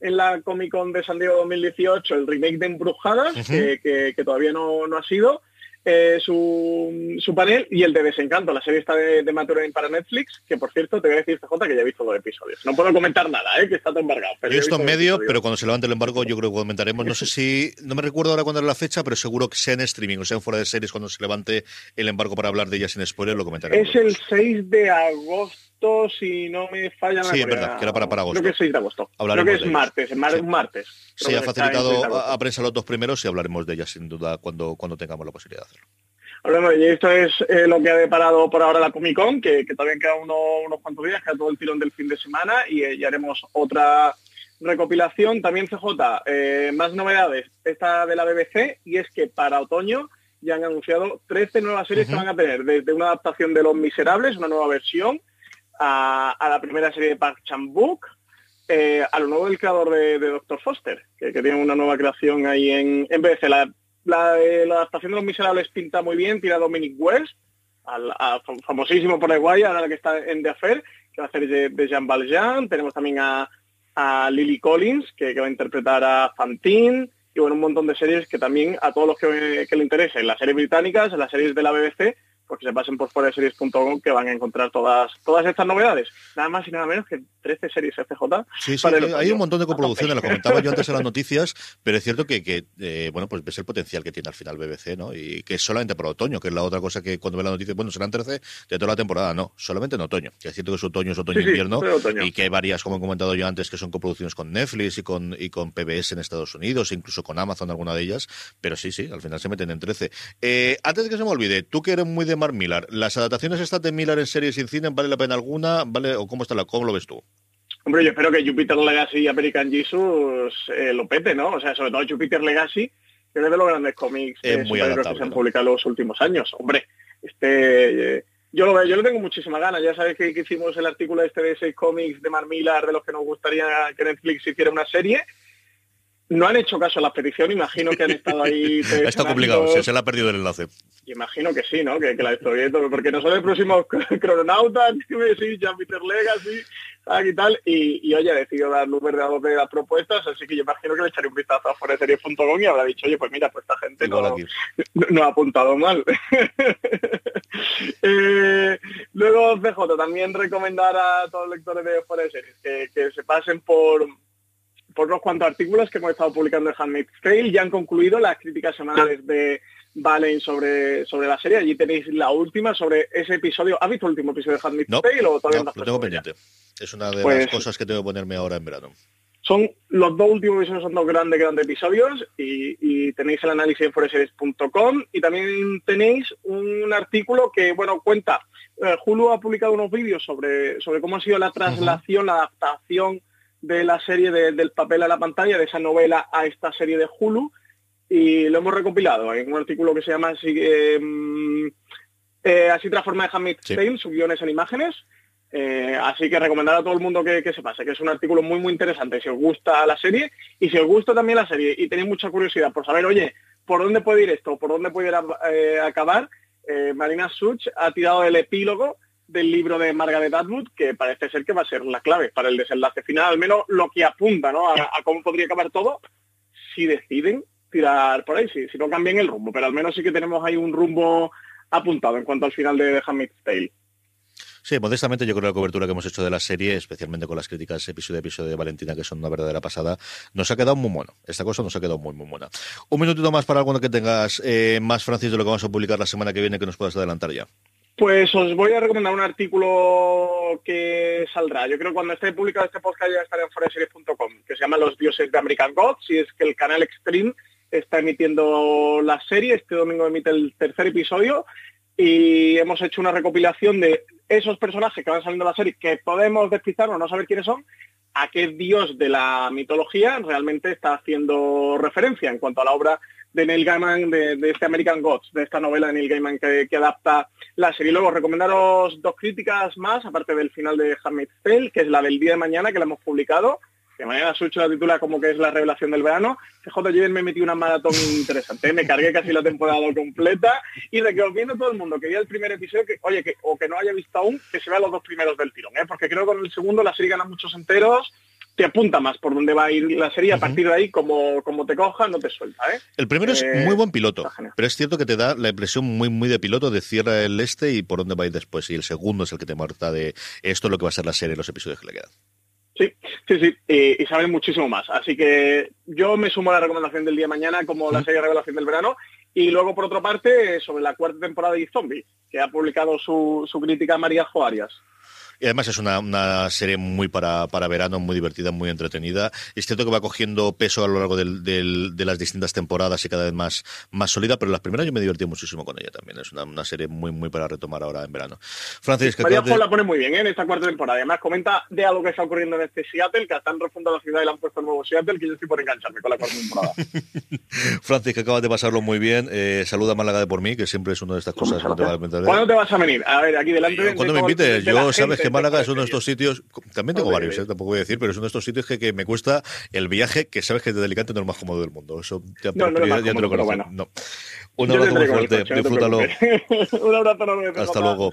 en la Comic Con de San Diego 2018 el remake de Embrujadas, que, todavía no, no ha sido. Eh, su, su, panel y el de Desencanto, la serie está de, de para Netflix, que por cierto te voy a decir, CJ, que ya he visto los episodios. No puedo comentar nada, ¿eh? que está todo embargado. Pero yo en medio, pero cuando se levante el embargo yo creo que comentaremos. No sé si, no me recuerdo ahora cuándo es la fecha, pero seguro que sea en streaming o sea en fuera de series cuando se levante el embargo para hablar de ellas sin spoiler, lo comentaremos. Es el 6 de agosto agosto, si no me falla Sí, es verdad, que era para, para agosto. Creo que es 6 de agosto. Hablaremos Creo que de es martes, es mar- un martes. Sí, Creo ha que está en 6 de facilitado a, prensa los dos primeros y hablaremos de ellas sin duda cuando, cuando tengamos la posibilidad de hacerlo. Hablemos, y esto es eh, lo que ha deparado por ahora la Comic Con, que, que todavía quedan uno- unos cuantos días, queda todo el tirón del fin de semana y eh, ya haremos otra recopilación. También CJ, eh, más novedades, esta de la BBC, y es que para otoño ya han anunciado 13 nuevas series que van a tener, desde una adaptación de Los Miserables, una nueva versión, a, la primera serie de Park Chan-wook, eh, a lo nuevo del creador de, de Doctor Foster, que, tiene una nueva creación ahí en, en BBC. La, adaptación de Los Miserables pinta muy bien, tira Dominic West, al, famosísimo por el guay, ahora que está en The Affair, que va a de, Jean Valjean. Tenemos también a, Lily Collins, que, que va a interpretar a Fantine, y bueno, un montón de series que también a todos los que, que le interesen, las series británicas, las series de la BBC, pues que se pasen por foraseries.com que van a encontrar todas todas estas novedades. Nada más y nada menos que 13 series FJ. Sí, sí, hay un montón de coproducciones, lo comentaba yo antes en las noticias, pero es cierto que, que, eh, bueno, pues ves el potencial que tiene al final BBC, ¿no? Y que es solamente por otoño, que es la otra cosa que cuando ve la noticia, bueno, serán 13 de toda la temporada, no, solamente en otoño. Que es cierto que es otoño, es sí, otoño-invierno, otoño. y que hay varias, como he comentado yo antes, que son coproducciones con Netflix y con, y con PBS en Estados Unidos, incluso con Amazon, alguna de ellas, pero sí, sí, al final se meten en 13. Eh, antes de que se me olvide, tú que eres muy de Mark Millar, ¿las adaptaciones estas de Millar en series y en cine, vale la pena alguna? ¿Vale? ¿O cómo está la, cómo lo ves tú? Hombre, yo espero que Jupiter Legacy y American Jesus eh, lo pete, ¿no? O sea, sobre todo Jupiter Legacy, que es de los grandes cómics Es de muy superhéroes que adaptable, se han ¿no? publicado en los últimos años. Hombre, este... eh, yo lo veo, yo le tengo muchísima ganas. Ya sabes que, que hicimos el artículo este de seis cómics de Mark Millar de los que nos gustaría que Netflix hiciera una serie. No han hecho caso a la petición, imagino que han estado ahí... Está complicado, se, se le ha perdido el enlace. Imagino que sí, ¿no? Que, que la historia, porque no son el próximo crononauta, sí, Jupiter Legacy, y tal, y, y oye, ha decidido dar luz verde a dos de las propuestas, así que yo imagino que le echaré un vistazo a foreseries.com y habrá dicho, oye, pues mira, pues esta gente no, no ha apuntado mal. Eh, luego, CJ, también recomendar a todos los lectores de Foreseries que, que se pasen por por unos cuantos artículos que hemos estado publicando en Handmaid's Tale. Ya han concluido las críticas semanales de Valen sobre, sobre la serie. Allí tenéis la última sobre ese episodio. ¿Has visto el último episodio de Handmaid's No, Tale o todavía no, lo tengo ya? pendiente. Es una de Pues- las cosas que tengo que ponerme ahora en verano. Son los dos últimos episodios, son dos grandes, grandes episodios y, y tenéis el análisis en foreseries.com y también tenéis un artículo que, bueno, cuenta, eh, Hulu ha publicado unos vídeos sobre, sobre cómo ha sido la traslación, la adaptación de la serie de- del papel a la pantalla, de esa novela a esta serie de Hulu y lo hemos recopilado en un artículo que se llama así, eh, mm, eh, así transforma de Handmaid's Sí. Sus guiones en imágenes. Eh, así que recomendar a todo el mundo que, que se pase, que es un artículo muy muy interesante si os gusta la serie y si os gusta también la serie y tenéis mucha curiosidad por saber, oye, ¿por dónde puede ir esto? ¿Por dónde puede ir a- eh, acabar? Marina Such ha tirado el epílogo del libro de Margaret Atwood, que parece ser que va a ser la clave para el desenlace final, al menos lo que apunta ¿no? a, cómo podría acabar todo, si deciden tirar por ahí, si, si no cambian el rumbo, pero al menos sí que tenemos ahí un rumbo apuntado en cuanto al final de The Handmaid's Tale. Sí, modestamente yo creo que la cobertura que hemos hecho de la serie, especialmente con las críticas episodio a episodio de Valentina, que son una verdadera pasada, nos ha quedado muy bueno. Esta cosa nos ha quedado muy, muy buena. Un minutito más para alguno que tengas eh, más, Francis, de lo que vamos a publicar la semana que viene, que nos puedas adelantar ya. Pues os voy a recomendar un artículo que saldrá. Yo creo que cuando esté publicado este podcast ya estará en foreseries.com, que se llama Los dioses de American Gods, y es que el canal Extreme está emitiendo la serie. Este domingo emite el tercer episodio y hemos hecho una recopilación de esos personajes que van saliendo de la serie que podemos despistarnos, no saber quiénes son, a qué dios de la mitología realmente está haciendo referencia en cuanto a la obra de Neil Gaiman, de, este American Gods, de esta novela de Neil Gaiman que, adapta la serie. Luego recomendaros dos críticas más, aparte del final de Handmaid's Tale, que es la del día de mañana, que la hemos publicado, que mañana Sucho la titula como que es la revelación del verano. CJ ayer me metí una maratón interesante, ¿eh? me cargué casi la temporada completa y recomiendo a todo el mundo que vea el primer episodio, que oye, que, o que no haya visto aún, que se vea los dos primeros del tirón, ¿eh? porque creo que con el segundo la serie gana muchos enteros, te apunta más por dónde va a ir la serie, a partir de ahí, como, como te coja, no te suelta. ¿eh? El primero es Eh, muy buen piloto, pero es cierto que te da la impresión muy muy de piloto de cierra el este y por dónde va a ir después. Y el segundo es el que te muerta de esto es lo que va a ser la serie, los episodios que le quedan. Sí, sí, sí, y, y saben muchísimo más. Así que yo me sumo a la recomendación del día de mañana como la serie Revelación del Verano. Y luego, por otra parte, sobre la cuarta temporada de Zombie, que ha publicado su, su crítica María Joarias. Y además es una, una serie muy para, para verano, muy divertida, muy entretenida. Es cierto que va cogiendo peso a lo largo del, del, de las distintas temporadas y cada vez más, más sólida, pero las primeras yo me divertí muchísimo con ella también. Es una, una serie muy, muy para retomar ahora en verano. Francis, María de... la pone muy bien ¿eh? en esta cuarta temporada. Además, comenta de algo que está ocurriendo en este Seattle, que están refundando la ciudad y le han puesto el nuevo Seattle, que yo estoy por engancharme con la cuarta temporada. Francis, que acabas de pasarlo muy bien. Eh, saluda a Málaga de por mí, que siempre es una de estas cosas. No te va a ¿Cuándo te vas a venir? A ver, aquí delante. Cuando me invites, yo sabes que Málaga es uno de estos sitios, también tengo varios, eh, tampoco voy a decir, pero es uno de estos sitios que, que, me cuesta el viaje, que sabes que desde Alicante no es el más cómodo del mundo. Eso ya, no, no, ya, ya te lo conozco. Bueno. No. Un abrazo muy fuerte, disfrútalo. Un abrazo enorme. Hasta luego.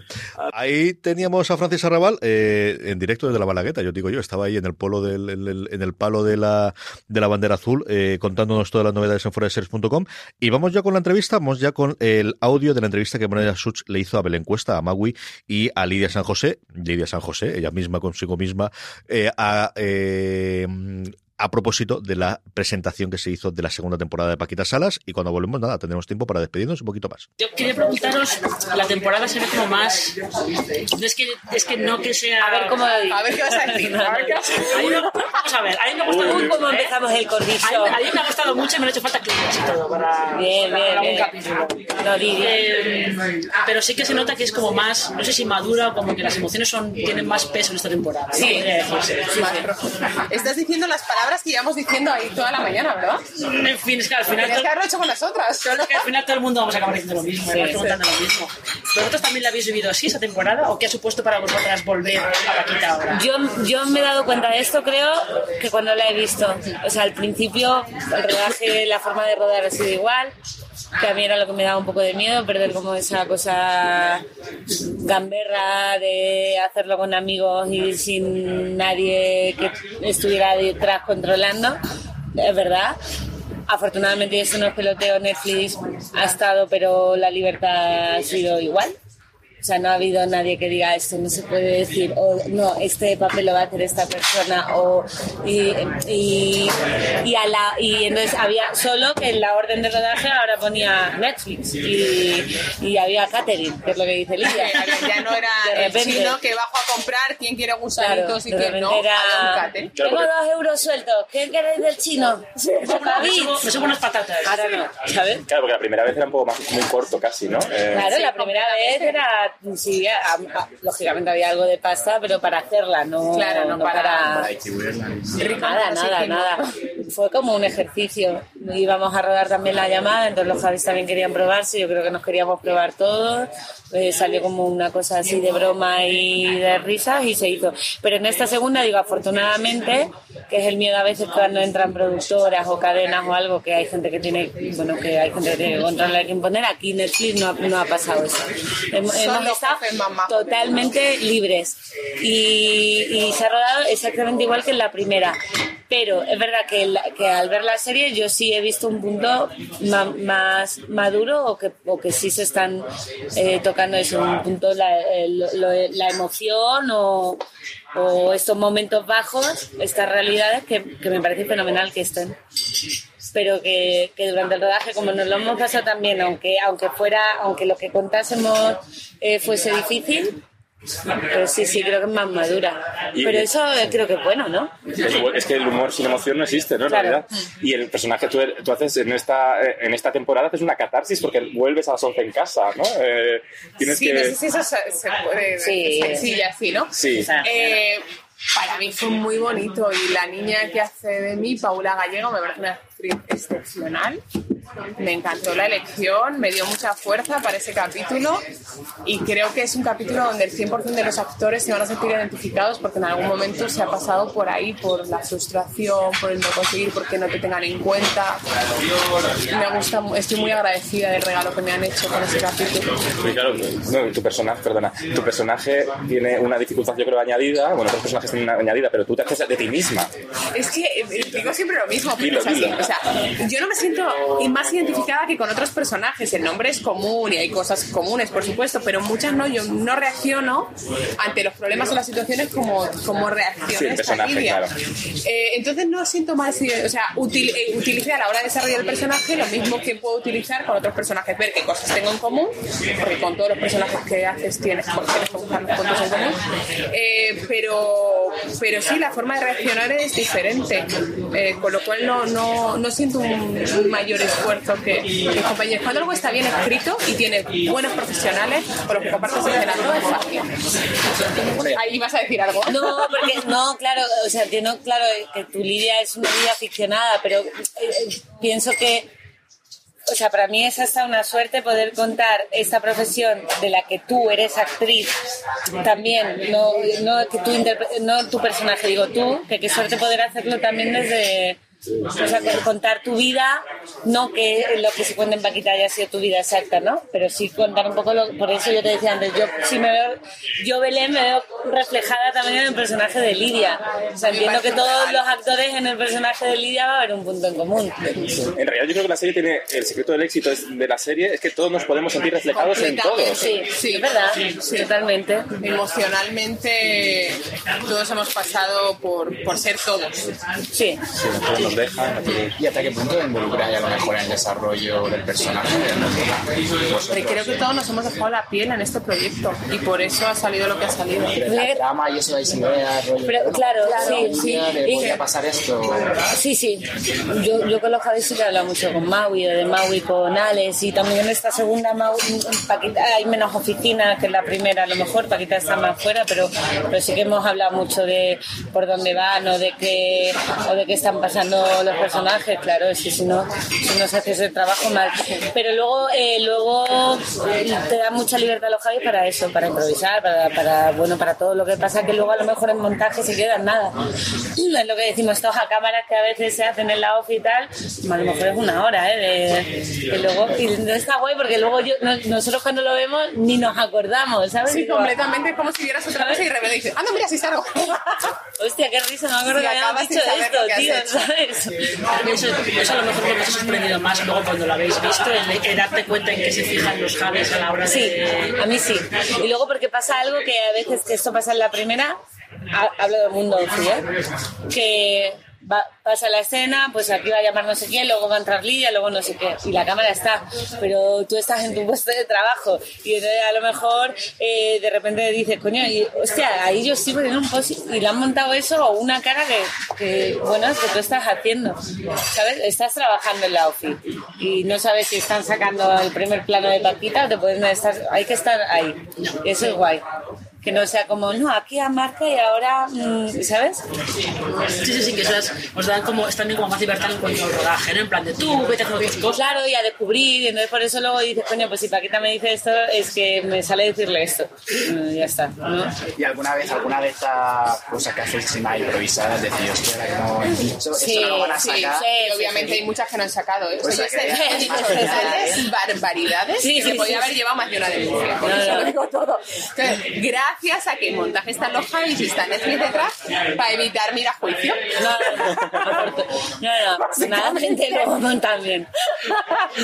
Ahí teníamos a Francis Arrabal eh, en directo desde la Balagueta, yo digo yo, estaba ahí en el polo del, en el, en el palo de la, de la bandera azul, eh, contándonos todas las novedades en foreseries.com. Y vamos ya con la entrevista, vamos ya con el audio de la entrevista que Moneda Such le hizo a Belén Cuesta, a Magui y a Lidia San José, Lidia San José, ella misma consigo misma, eh, a eh, a propósito de la presentación que se hizo de la segunda temporada de Paquita Salas y cuando volvemos nada tendremos tiempo para despedirnos un poquito más. Yo quería preguntaros, la temporada se ve como más es que es que no que sea a ver cómo a ver qué vas a decir. A ver qué vas a decir. Vamos a ver, a mí me ha gustado Uy, cómo empezamos el cordizo. A mí, me ha gustado mucho y me ha hecho falta clips y todo para, bien, para, bien, para bien. un capítulo. No. Eh, pero sí que se nota que es como más, no sé si madura o como que las emociones son tienen más peso en esta temporada. ¿no? Sí. Estás diciendo las palabras que llevamos diciendo ahí toda la mañana, ¿verdad? En fin, es que al final. Tenías que haberlo hecho con las otras. Pero es que al final todo el mundo vamos a acabar diciendo lo mismo, Sí, y sí. preguntando lo mismo. ¿Vosotros también la habéis vivido así esa temporada o qué ha supuesto para vosotras volver a Paquita ahora? Yo, yo me he dado cuenta de esto, creo, que cuando la he visto. O sea, al principio, el rodaje, la forma de rodar ha sido igual. Que a mí era lo que me daba un poco de miedo, perder como esa cosa gamberra de hacerlo con amigos y sin nadie que estuviera detrás controlando. Es verdad. Afortunadamente eso no es peloteo, Netflix ha estado, pero la libertad ha sido igual. O sea, no ha habido nadie que diga esto no se puede decir, o no, este papel lo va a hacer esta persona, o. Y, y, y, a la, y entonces había solo que en la orden de rodaje ahora ponía Netflix y, y había catering, que es lo que dice Lidia. ya no era De el chino que bajo a comprar quién quiere Claro, gusanitos y quién no. era. Tengo dos euros sueltos, ¿qué queréis del chino? Me subo, me subo unas patatas. Ahora no, ¿sabes? Claro, porque la primera vez era un poco más muy corto casi, ¿no? Eh, Claro, la primera vez era, sí, a- a- lógicamente había algo de pasta, pero para hacerla, no, Claro, no para- Nada, nada, nada. Fue como un ejercicio. Íbamos a rodar también la llamada, entonces los Javis también querían probarse, yo creo que nos queríamos probar todos. Eh, salió como una cosa así de broma y de risas y se hizo. Pero en esta segunda, digo, afortunadamente, que es el miedo a veces cuando entran productoras o cadenas o algo, que hay gente que tiene, bueno, que hay gente que tiene que controlar quién poner, aquí Netflix no ha, no ha pasado eso. Hemos, Son hemos del totalmente libres. Y, y se ha rodado exactamente igual que en la primera. Pero es verdad que, la- que al ver la serie yo sí he visto un punto ma- más maduro o que, o que sí se están eh, tocando eso, un punto la, el- lo- la emoción o, o estos momentos bajos, estas realidades que, que me parece fenomenal que estén pero que, que durante el rodaje como nos lo hemos pasado también aunque aunque fuera aunque lo que contásemos eh, fuese difícil pero sí sí creo que es más madura Y- pero eso eh, creo que es bueno no Es, es que el humor sin emoción no existe, ¿no? En Claro. realidad. Y el personaje tú, tú haces en esta, eh, en esta temporada haces una catarsis porque vuelves a las 11 en casa, ¿no? Eh, tienes Sí, que... no sé si eso se, se puede Sí. sencilla así, ¿no? Sí. Eh, para mí fue muy bonito y la niña que hace de mí, Paula Gallego, me parece una excepcional. Me encantó la elección, me dio mucha fuerza para ese capítulo y creo que es un capítulo donde el 100% de los actores se van a sentir identificados porque en algún momento se ha pasado por ahí, por la frustración, por el no conseguir, porque no te tengan en cuenta. Me gusta, estoy muy agradecida del regalo que me han hecho con ese capítulo. Sí, claro, no, tu personaje, perdona, tu personaje tiene una dificultad yo creo añadida, bueno, otros personajes tienen una añadida, pero tú te haces de ti misma. Es que eh, digo siempre lo mismo, pero Dilo, es así. dilo. Sea, yo no me siento más identificada que con otros personajes. El nombre es común y hay cosas comunes, por supuesto, pero muchas no. Yo no reacciono ante los problemas o las situaciones como, como reacciones personaje, claro. Eh, entonces no siento más, o sea, util, eh, utilicé a la hora de desarrollar el personaje lo mismo que puedo utilizar con otros personajes, ver qué cosas tengo en común, porque con todos los personajes que haces tienes, tienes que buscar los puntos en común. Eh, pero, pero sí, la forma de reaccionar es diferente, eh, con lo cual no, no, no siento un, mayor esfuerzo que mis compañeros. Cuando está bien escrito y tiene buenos profesionales los que compartes el escenario, es fácil. Ahí vas a decir algo. No, porque no, claro, o sea, entiendo claro que tu Lidia es una vida ficcionada, pero eh, pienso que o sea, para mí es hasta una suerte poder contar esta profesión de la que tú eres actriz también, no, no que no tu personaje, digo tú, que qué suerte poder hacerlo también desde o sea, contar tu vida, no que lo que se cuenta en Paquita haya sido tu vida exacta, ¿no? Pero sí contar un poco, lo, por eso yo te decía antes, yo sí me veo, yo Belén me veo reflejada también en el personaje de Lidia. O sea, entiendo que todos los actores en el personaje de Lidia va a haber un punto en común. En realidad yo creo que la serie tiene, el secreto del éxito de la serie es que todos nos podemos sentir reflejados en todos. Sí, sí, es verdad, totalmente. Emocionalmente, todos hemos pasado por, por ser todos. Sí. Dejan. ¿Y hasta qué punto involucra a lo mejor en el desarrollo del personaje? Hombre, creo que todos nos hemos dejado la piel en este proyecto y por eso ha salido lo que ha salido. Pero la trama y eso dais ideas, rollo. Pero, claro, sí, sí. día de Y- podría pasar esto. Sí, sí. Yo, yo con los Javis sí que he hablado mucho con Maui, o de Maui con Alex, y también en esta segunda Maui, Paquita, hay menos oficinas que la primera, a lo mejor Paquita está más fuera, pero, pero sí que hemos hablado mucho de por dónde van o de qué, o de qué están pasando los personajes, claro, es que si no, si no se hace ese trabajo mal. Pero luego, eh, luego eh, te da mucha libertad los Javis para eso, para improvisar, para, para, bueno, para todo lo que pasa, que luego a lo mejor en montaje se queda nada. Es lo que decimos, todas a cámaras que a veces se hacen en la off y tal, a lo mejor es una hora, ¿eh? De, de luego, y no está guay porque luego yo, no- nosotros cuando lo vemos ni nos acordamos, ¿sabes? Sí, Digo, completamente es como si vieras otra cosa y de repente dices, anda, mira, si salgo. Hostia, qué risa, no me acuerdo Sí, que habíamos dicho esto, tío. ¿sabes? Eso, eso a lo mejor lo que os ha sorprendido más luego cuando lo habéis visto, el, el darte cuenta en que se fijan los Javis a la hora Sí, de... a mí sí. Y luego porque pasa algo que a veces que esto pasa en la primera, ha- hablo del mundo sí, ¿eh? que va- pasa la escena, pues aquí va a llamar no sé quién, luego va a entrar Lidia, luego no sé qué, y la cámara está, pero tú estás en tu puesto de trabajo y entonces a lo mejor eh, de repente dices, coño, y, hostia, ahí yo estoy poniendo un post y le han montado eso o una cara que, bueno, es que tú estás haciendo, ¿sabes? Estás trabajando en la OFI y no sabes si están sacando el primer plano de Paquita o te pueden estar, hay que estar ahí, eso es guay. Que no sea como, no, aquí a marca y ahora, mm, ¿sabes? Sí, sí, sí, que eso es- os dan como, es también como más libertad en cuanto al rodaje, ¿no? En plan de tú, vete haciendo tus cosas. Claro, y a descubrir, y entonces por eso luego dices, coño, pues si Paquita me dice esto, es que me sale decirle esto. Mm, ya está, ¿no? ¿Y alguna vez, alguna de estas cosas que hacéis sin improvisadas, decís, hostia, ahora que no he dicho, eso no lo van a sí, sacar? sí, obviamente hay muchas que no han sacado. ¿eh? O sea, Yo sé- que- he dicho bastantes barbaridades Sí, que sí, me podía sí, haber sí. llevado más de una denuncia. Eso lo digo todo. Entonces, gracias a que el montaje está y está Netflix detrás, para evitar mi juicio. No, no, no, nadamente luego montan bien.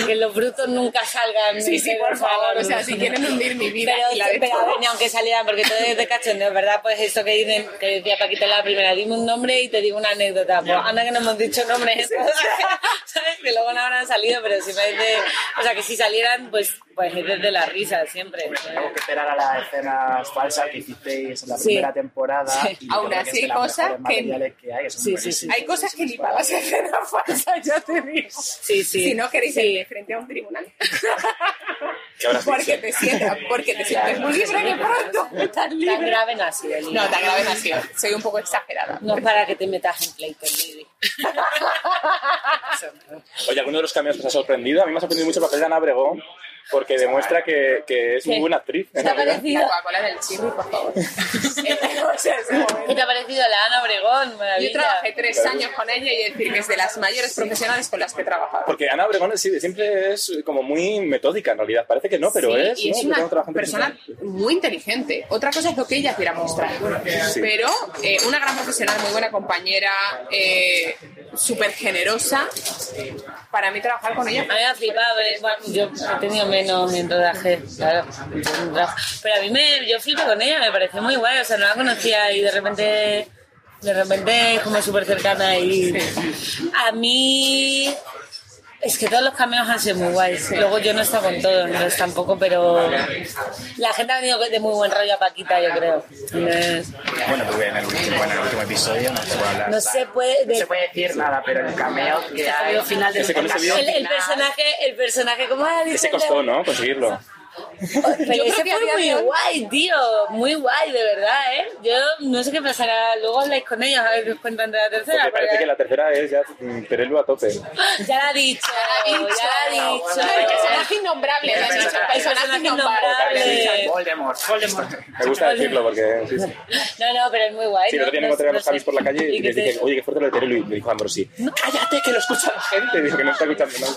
Que los brutos nunca salgan. Sí, sí, por favor, o sea, si quieren hundir mi vida Pero, y la de pero a ver, todos. ni aunque salieran, porque todo es de cachondeo, ¿verdad? Pues esto que dicen, que decía Paquita la primera, dime un nombre y te digo una anécdota. Pues anda que no hemos dicho nombres, ¿sabes? Que luego no habrán salido, pero si me dice, o sea, que si salieran, pues, pues es desde la risa siempre. Tengo que esperar a las escenas falsas que hicisteis en la Sí. primera temporada. Sí. y Aún que así hay las cosas que- materiales que hay, que Sí. Hay cosas que ni para las escenas falsas, ya te digo. Sí, sí. Si no queréis Sí. irme frente a un tribunal. ¿Qué habrás Porque te sientas, porque te sientes muy libre de pronto. Tan Tan libre. grave no ha sido. Lili. No, tan grave no ha sido. Soy un poco exagerada. No es para que te metas en pleito, Lili. Oye, ¿alguno de los cambios que os ha sorprendido? A mí me ha sorprendido mucho el papel de Ana Obregón, porque demuestra que, que es muy ¿Qué? buena actriz. ¿Te ha La parecido? Coca-Cola del chirri, por favor. ¿Qué te ha parecido la Ana Obregón? Yo Maravilla. trabajé tres años con ella y decir que es de las mayores profesionales con las que he trabajado. Porque Ana Obregón sí, siempre es como muy metódica en realidad. Parece que no, pero Sí, es. y ¿no? es Yo una persona muy inteligente. Otra cosa es lo que ella quiera mostrar. Sí. Pero eh, una gran profesional, muy buena compañera. eh, súper generosa. Para mí trabajar con ella... Me ha flipado, eh, yo he tenido menos en rodaje, claro. Pero a mí me, yo flipé con ella, me pareció muy guay, o sea, no la conocía y de repente, de repente es como súper cercana y a mí es que todos los cameos han sido muy guays. Luego yo no he estado con todos, entonces tampoco, pero la gente ha venido de muy buen rollo a Paquita, yo creo. Entonces, Bueno, tuve en el último, en el último episodio, no se puede hablar. no se puede... No se puede decir nada, pero el cameo que hay. final del Ese con ese el, el personaje, el personaje, ¿cómo ha dicho? Ese costó, ¿no? Conseguirlo. Pero Yo ese creo que fue muy guay, tío. Muy guay, de verdad, ¿eh? Yo no sé qué pasará. Luego habláis con ellos a ver qué os cuentan de la tercera. Porque parece que la tercera es ya mm, Perelu a tope. Ya la ha dicho, ya la ha dicho. No, el personaje innombrable, me han dicho, el personaje innombrable. innombrable. Voldemort. Me gusta decirlo porque... Sí, sí. No, no, pero es muy guay. Sí, el ¿no? otro día me No- encontré a no los Javis por la calle y les dije, oye, qué fuerte lo de Perelu. Y me dijo Ambrosi, no, cállate, que lo escucha la gente. Dijo que no está escuchando nada.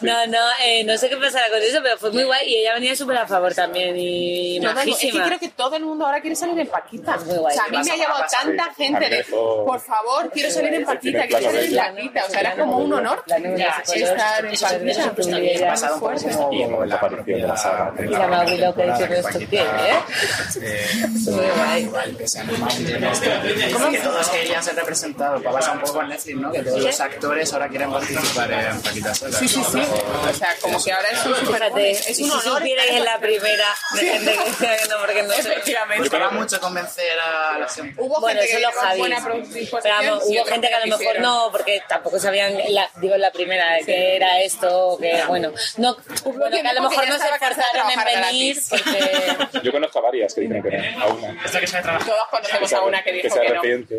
No, no, eh, no sé qué pasará con eso, pero fue muy guay y ella venía súper a favor también y Todo el- es que creo que todo el mundo ahora quiere salir en Paquita. Muy guay. O sea, a mí me ha llevado tanta gente de, por favor, quiero salir en Paquita, quiero salir en Paquita. O sea, era como un honor estar en Paquita. es muy Ha bien. pasado un poco como, como la aparición de la saga. Y la que dice que esto qué, Muy guay. igual que todos querían ser representados. Va a pasar un poco con Netflix, ¿no? Que todos los actores ahora quieren participar en Paquita. Sí, sí, sí. O sea, como que ahora es un Fíjate, es un honor. En la primera de gente que que no, porque no sé. Efectivamente. Costaba mucho convencer a la gente. Hubo Bueno, gente eso que Javis. buena Pero hubo gente que a lo mejor no, porque tampoco sabían, la, digo en la primera, que era esto, que bueno, no, bueno, que a lo mejor no se esforzaron en venir, porque Yo conozco a varias que dicen que no, a una. Esto que se. Todos conocemos a una que que dijo sea que no.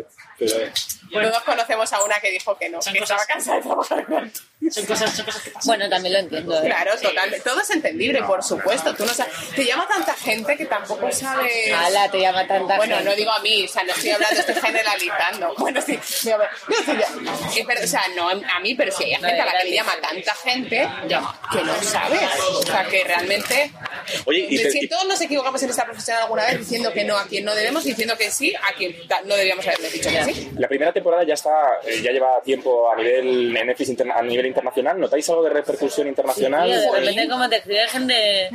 Pero, Todos conocemos a una que dijo que no, que estaba cansada de trabajar gratis. Son cosas, son cosas que pasan. bueno, también lo entiendo. ¿eh? Claro, totalmente. Todo es entendible, por supuesto. Tú no sabes. Te llama tanta gente que tampoco sabes. Ala, te llama tanta Bueno, gente. no digo a mí, o sea, no estoy hablando, estoy generalizando. Bueno, sí, digo, no, sí. Eh, pero, o sea, no a mí, pero sí hay gente a la que le llama tanta gente que no sabes. O sea, que realmente. Oye, y te- si y- todos nos equivocamos en esta profesión alguna vez diciendo que no a quien no debemos, diciendo que sí a quien no debíamos haberle dicho que sí. La primera temporada ya está, eh, ya lleva tiempo a nivel en Netflix interna- a nivel internacional. ¿Notáis algo de repercusión internacional? Tío, de repente como te escribe gente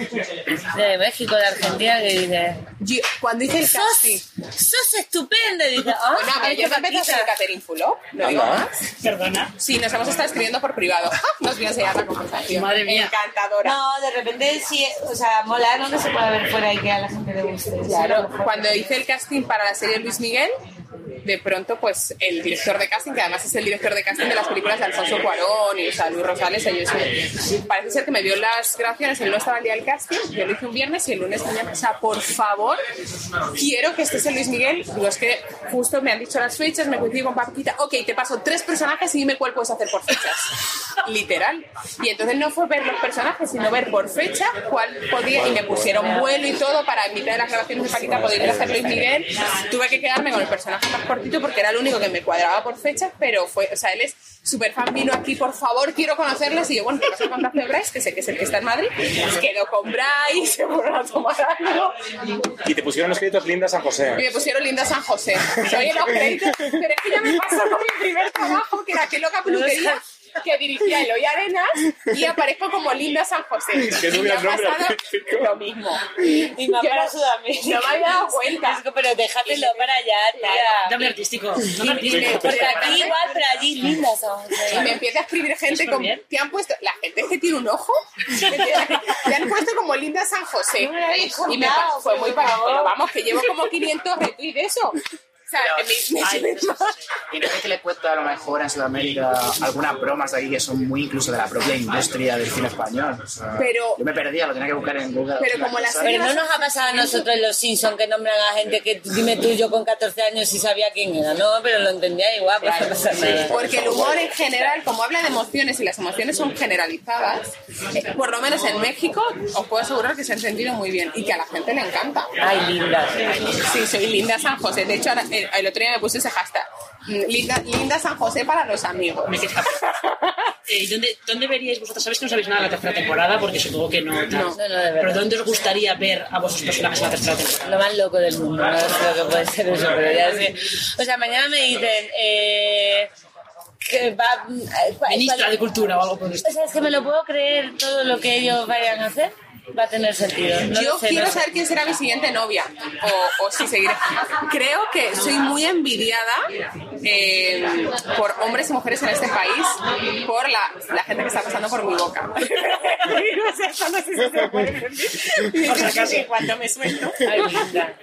de México, de Argentina, que dice, Yo- cuando hice el casting. sos estupendo, y dice, ah, Bueno, a ver, ay, yo qué me empecé a Paquita. ser Catherine Fulop, no más. Perdona. Sí, nos hemos estado escribiendo por privado. Nos voy a enseñar la conversación. Madre mía. Encantadora. No, de repente sí, o sea, mola, no que se puede ver fuera y que a la gente le guste. Claro, cuando hice el casting para la serie Luis Miguel, de pronto, pues el director de casting, que además es el director de casting de las películas de Alfonso Cuarón y o sea, Luis Rosales, ellos, parece ser que me dio las grabaciones, él no estaba el día del casting, yo lo hice un viernes y el lunes llama, o sea, por favor, quiero que estés en Luis Miguel. Digo, es que justo me han dicho las fechas, me coincido con Paquita, ok, te paso tres personajes y dime cuál puedes hacer por fechas. Literal. Y entonces no fue ver los personajes, sino ver por fecha cuál podía, y me pusieron vuelo y todo para en mitad de las grabaciones de Paquita poder ir a hacer Luis Miguel. Tuve que quedarme con el personaje más cortito porque era el único que me cuadraba por fechas, pero fue, o sea, él es súper fan, vino aquí, por favor, quiero conocerles. Y yo, bueno, vas a contacto de Bryce, que sé que es el que está en Madrid. Pues quedó con Bryce, se fueron a tomar algo. Y te pusieron los créditos Linda San José. Y me pusieron Linda San José. Oye, los créditos, pero es que ya me pasó con mi primer trabajo, que era que loca peluquería que dirigía Eloy Arenas y aparezco como Linda San José. Que es y me ha pasado lo mismo. Y me no- parecido a mí. No me había dado cuenta. Pero déjatelo para allá, tía. Nombre artístico. Porque aquí igual, pero allí linda son. Y me empieza a escribir gente bien. te han puesto, la gente es que tiene un ojo, te, han puesto como Linda San José. No y me fue muy para pero vamos, que llevo como 500 retweets de eso. Sea. Y no es que le cuesta a lo mejor en Sudamérica algunas bromas de aquí que son muy incluso de la propia industria del cine español. O sea, Pero- yo me perdía, lo tenía que buscar en Google. Pero como la Pero no nos ha pasado a nosotros en Los Simpsons que nombran a gente que dime tú, yo con 14 años sí sabía quién era, ¿no? Pero lo entendía igual, pues no pasa nada. Porque el humor en general, como habla de emociones y las emociones son generalizadas, eh, por lo menos en México os puedo asegurar que se ha entendido muy bien y que a la gente le encanta. Ay, linda. Sí, soy Linda San José. De hecho, ahora, eh, el otro día me puse ese hashtag. mm, Linda, Linda San José para los amigos. Me Eh, ¿dónde, ¿Dónde veríais vosotros? Sabéis que no sabéis nada de la tercera temporada porque supongo que no. tal. No, no, de verdad. Pero ¿dónde os gustaría ver a vuestros personajes en la tercera temporada? Lo más loco del mundo, no lo que puede ser eso, pero ya sé. O sea, mañana me dicen, eh, que eh, va... Ministra de Cultura o algo por el O sea, es que me lo puedo creer todo lo que ellos vayan a hacer. Va a tener sentido. No Yo sé, quiero no sé. saber quién será mi siguiente novia o, o si seguiré. Creo que soy muy envidiada eh, por hombres y mujeres en este país por la, la gente que está pasando por mi boca. no sé, eso no sé si se puede decir. Por si acaso. Sí, cuando me suelto. Ay, linda.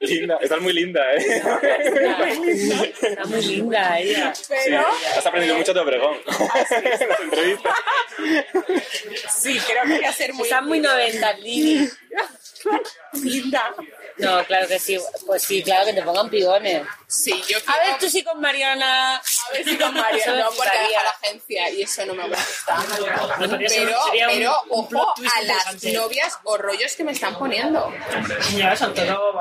Linda, estás muy linda, ¿eh? Está muy linda ella. Sí, has aprendido mucho de Obregón. en las entrevistas. Sí, creo que voy a ser muy... Está muy 90, Lili. linda. No, claro que sí. Pues sí, claro que te pongan pigones. Sí, yo A ver, tú sí con Mariana. A ver si con me no, porque deja la agencia y eso no me gusta. Pero, sería un- pero ojo a las novias o rollos que me están poniendo.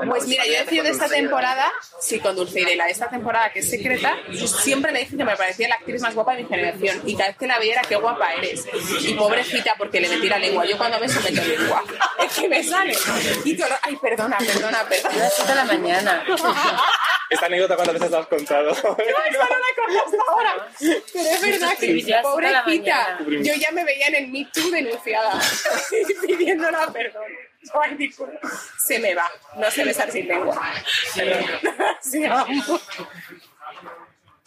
Pues mira, yo he decidido de esta temporada, sí, con Dulceida, y la de esta temporada que es secreta, siempre le dije que me parecía la actriz más guapa de mi generación. Y cada vez que la veía era qué guapa eres. Y pobrecita porque le metí la lengua. Yo cuando me meto lengua, es que me sale. Y todo, ay, perdona, perdona, perdona. A las siete de la mañana. Esta anécdota, ¿cuántas veces has contado? No, esta no la he contado hasta ahora. Pero es verdad que, pobrecita, yo ya me veía en el Me Too denunciada, pidiéndola perdón. Ay, disculpa. Se me va, no sé besar sin lengua. Sí, vamos.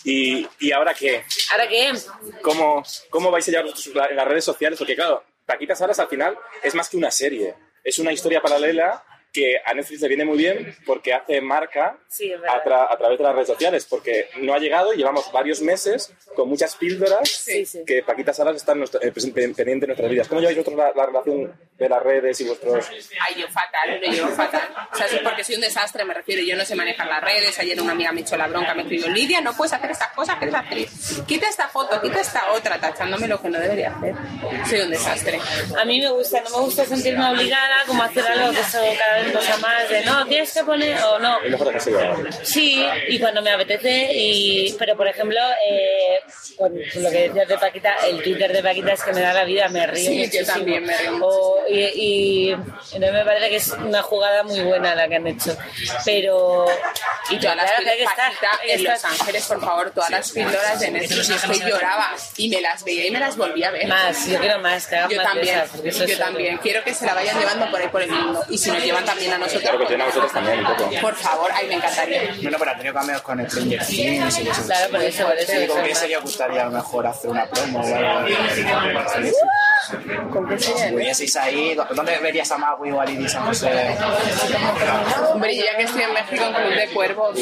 ¿Y, ¿Y ahora qué? ¿Ahora qué? ¿Cómo, ¿Cómo vais a llevar en las redes sociales? Porque claro, Paquita Salas al final es más que una serie. Es una historia paralela que a Netflix le viene muy bien porque hace marca Sí, a, tra- a través de las redes sociales, porque no ha llegado y llevamos varios meses con muchas píldoras Sí, sí. que Paquita Salas está eh, presen- pendiente de nuestras vidas. ¿Cómo lleváis vosotros la, la relación de las redes y vuestros... Ay, yo fatal, lo llevo fatal. O sea, es porque soy un desastre, me refiero. Yo no sé manejar las redes. Ayer una amiga me echó la bronca, me escribió, Lidia, no puedes hacer estas cosas que eres actriz. Quita esta foto, quita esta otra, tachándome lo que no debería hacer. Soy un desastre. A mí me gusta, no me gusta sentirme obligada como a hacer algo que eso cada vez cosa más de no, tienes que poner o no. Es mejor que se lleva. Sí, y cuando me apetece, y pero por ejemplo, eh, con lo que decías de Paquita, el Twitter de Paquita es que me da la vida, me río Sí, yo muchísimo. también me río O- y, y entonces me parece que es una jugada muy buena la que han hecho. Pero, y Todas las claro que hay que estar. Paquita, hay que en Los estar. Ángeles, por favor, todas las píldoras de Netflix, es que lloraba y me las veía y me las volvía a ver. Más, yo quiero más, que hagan Yo más de también, esas, porque eso yo también. Quiero que se la vayan llevando por ahí por el mundo. Y si nos llevan también a nosotros. Claro que tienen a vosotros también un poco. Por favor, ay, me encantaría. Bueno, pero ha tenido cameos con Stranger Things y cosas Claro, por eso, por eso. ¿Y con eso qué os gustaría a lo mejor hacer una promo o algo? ¿Con qué? Si pudieseis ahí, ¿dónde verías a Magui o a Lili San José? Hombre, ya que estoy en México en Club de Cuervos,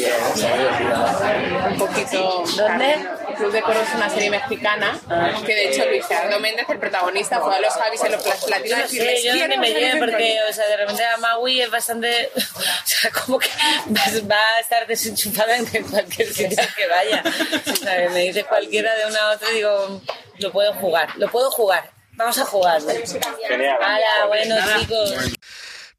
un poquito... ¿Dónde? Club de Cuervos es una serie mexicana que de hecho Luis Gerardo Méndez, el protagonista, fue a los Javis en los platinos no sé, yo no "Quiero me lleve porque, rollo". o sea, de repente a Maui es bastante, o sea, como que va va a estar desenchufada en cualquier sitio que vaya. O sea, me dice cualquiera de una a otra y digo, lo puedo jugar, lo puedo jugar. Vamos a jugar. Genial. Hola, bueno, chicos.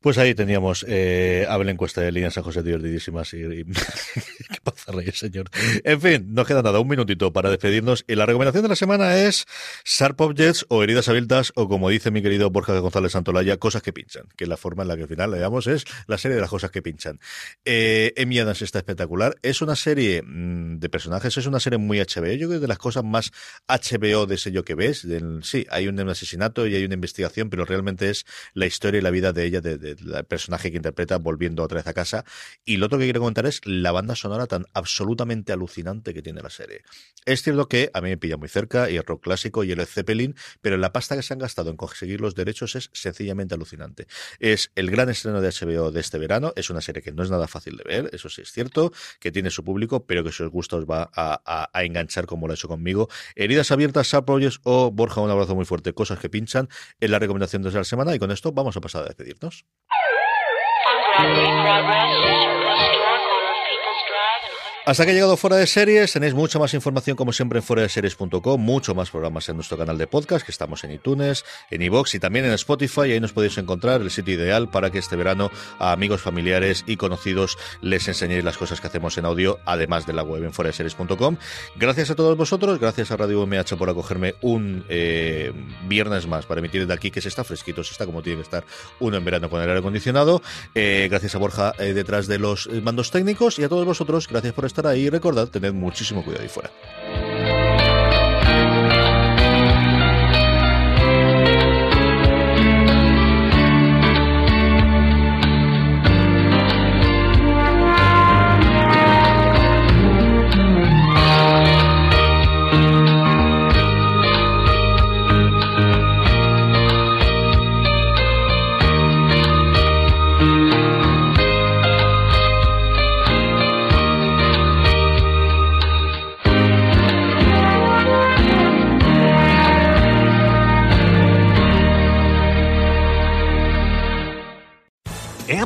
Pues ahí teníamos eh, a Belén Cuesta de Línea San José divertidísimas y, y qué pasa reír, señor. En fin, no queda nada, un minutito para despedirnos y la recomendación de la semana es Sharp Objects o Heridas Abiertas o como dice mi querido Borja González Santolaya, cosas que pinchan, que la forma en la que al final le damos es la serie de las cosas que pinchan. Eh, Adams está espectacular, es una serie mm, de personajes, es una serie muy HBO, yo creo que de las cosas más HBO de sello que ves, sí, hay un asesinato y hay una investigación, pero realmente es la historia y la vida de ella, de- del personaje que interpreta volviendo otra vez a casa. Y lo otro que quiero comentar es la banda sonora tan absolutamente alucinante que tiene la serie. Es cierto que a mí me pilla muy cerca y el rock clásico y el Zeppelin, pero la pasta que se han gastado en conseguir los derechos es sencillamente alucinante. Es el gran estreno de HBO de este verano, es una serie que no es nada fácil de ver, eso sí es cierto, que tiene su público, pero que si os gusta os va a, enganchar como lo ha hecho conmigo. Heridas abiertas, Sharp Projects o Borja, un abrazo muy fuerte, cosas que pinchan, es la recomendación de la semana y con esto vamos a pasar a despedirnos. progress, progress. Hasta que ha llegado Fuera de Series, tenéis mucha más información como siempre en fuera de series.com, mucho más programas en nuestro canal de podcast, que estamos en iTunes, en iVoox y también en Spotify, y ahí nos podéis encontrar el sitio ideal para que este verano a amigos, familiares y conocidos les enseñéis las cosas que hacemos en audio, además de la web en fuera de series.com. Gracias a todos vosotros, gracias a Radio MH por acogerme un eh, viernes más para emitir de aquí, que se está fresquito, se está como tiene que estar uno en verano con el aire acondicionado. Eh, gracias a Borja eh, detrás de los mandos técnicos y a todos vosotros, gracias por estar ahí y recordad, tened muchísimo cuidado ahí fuera.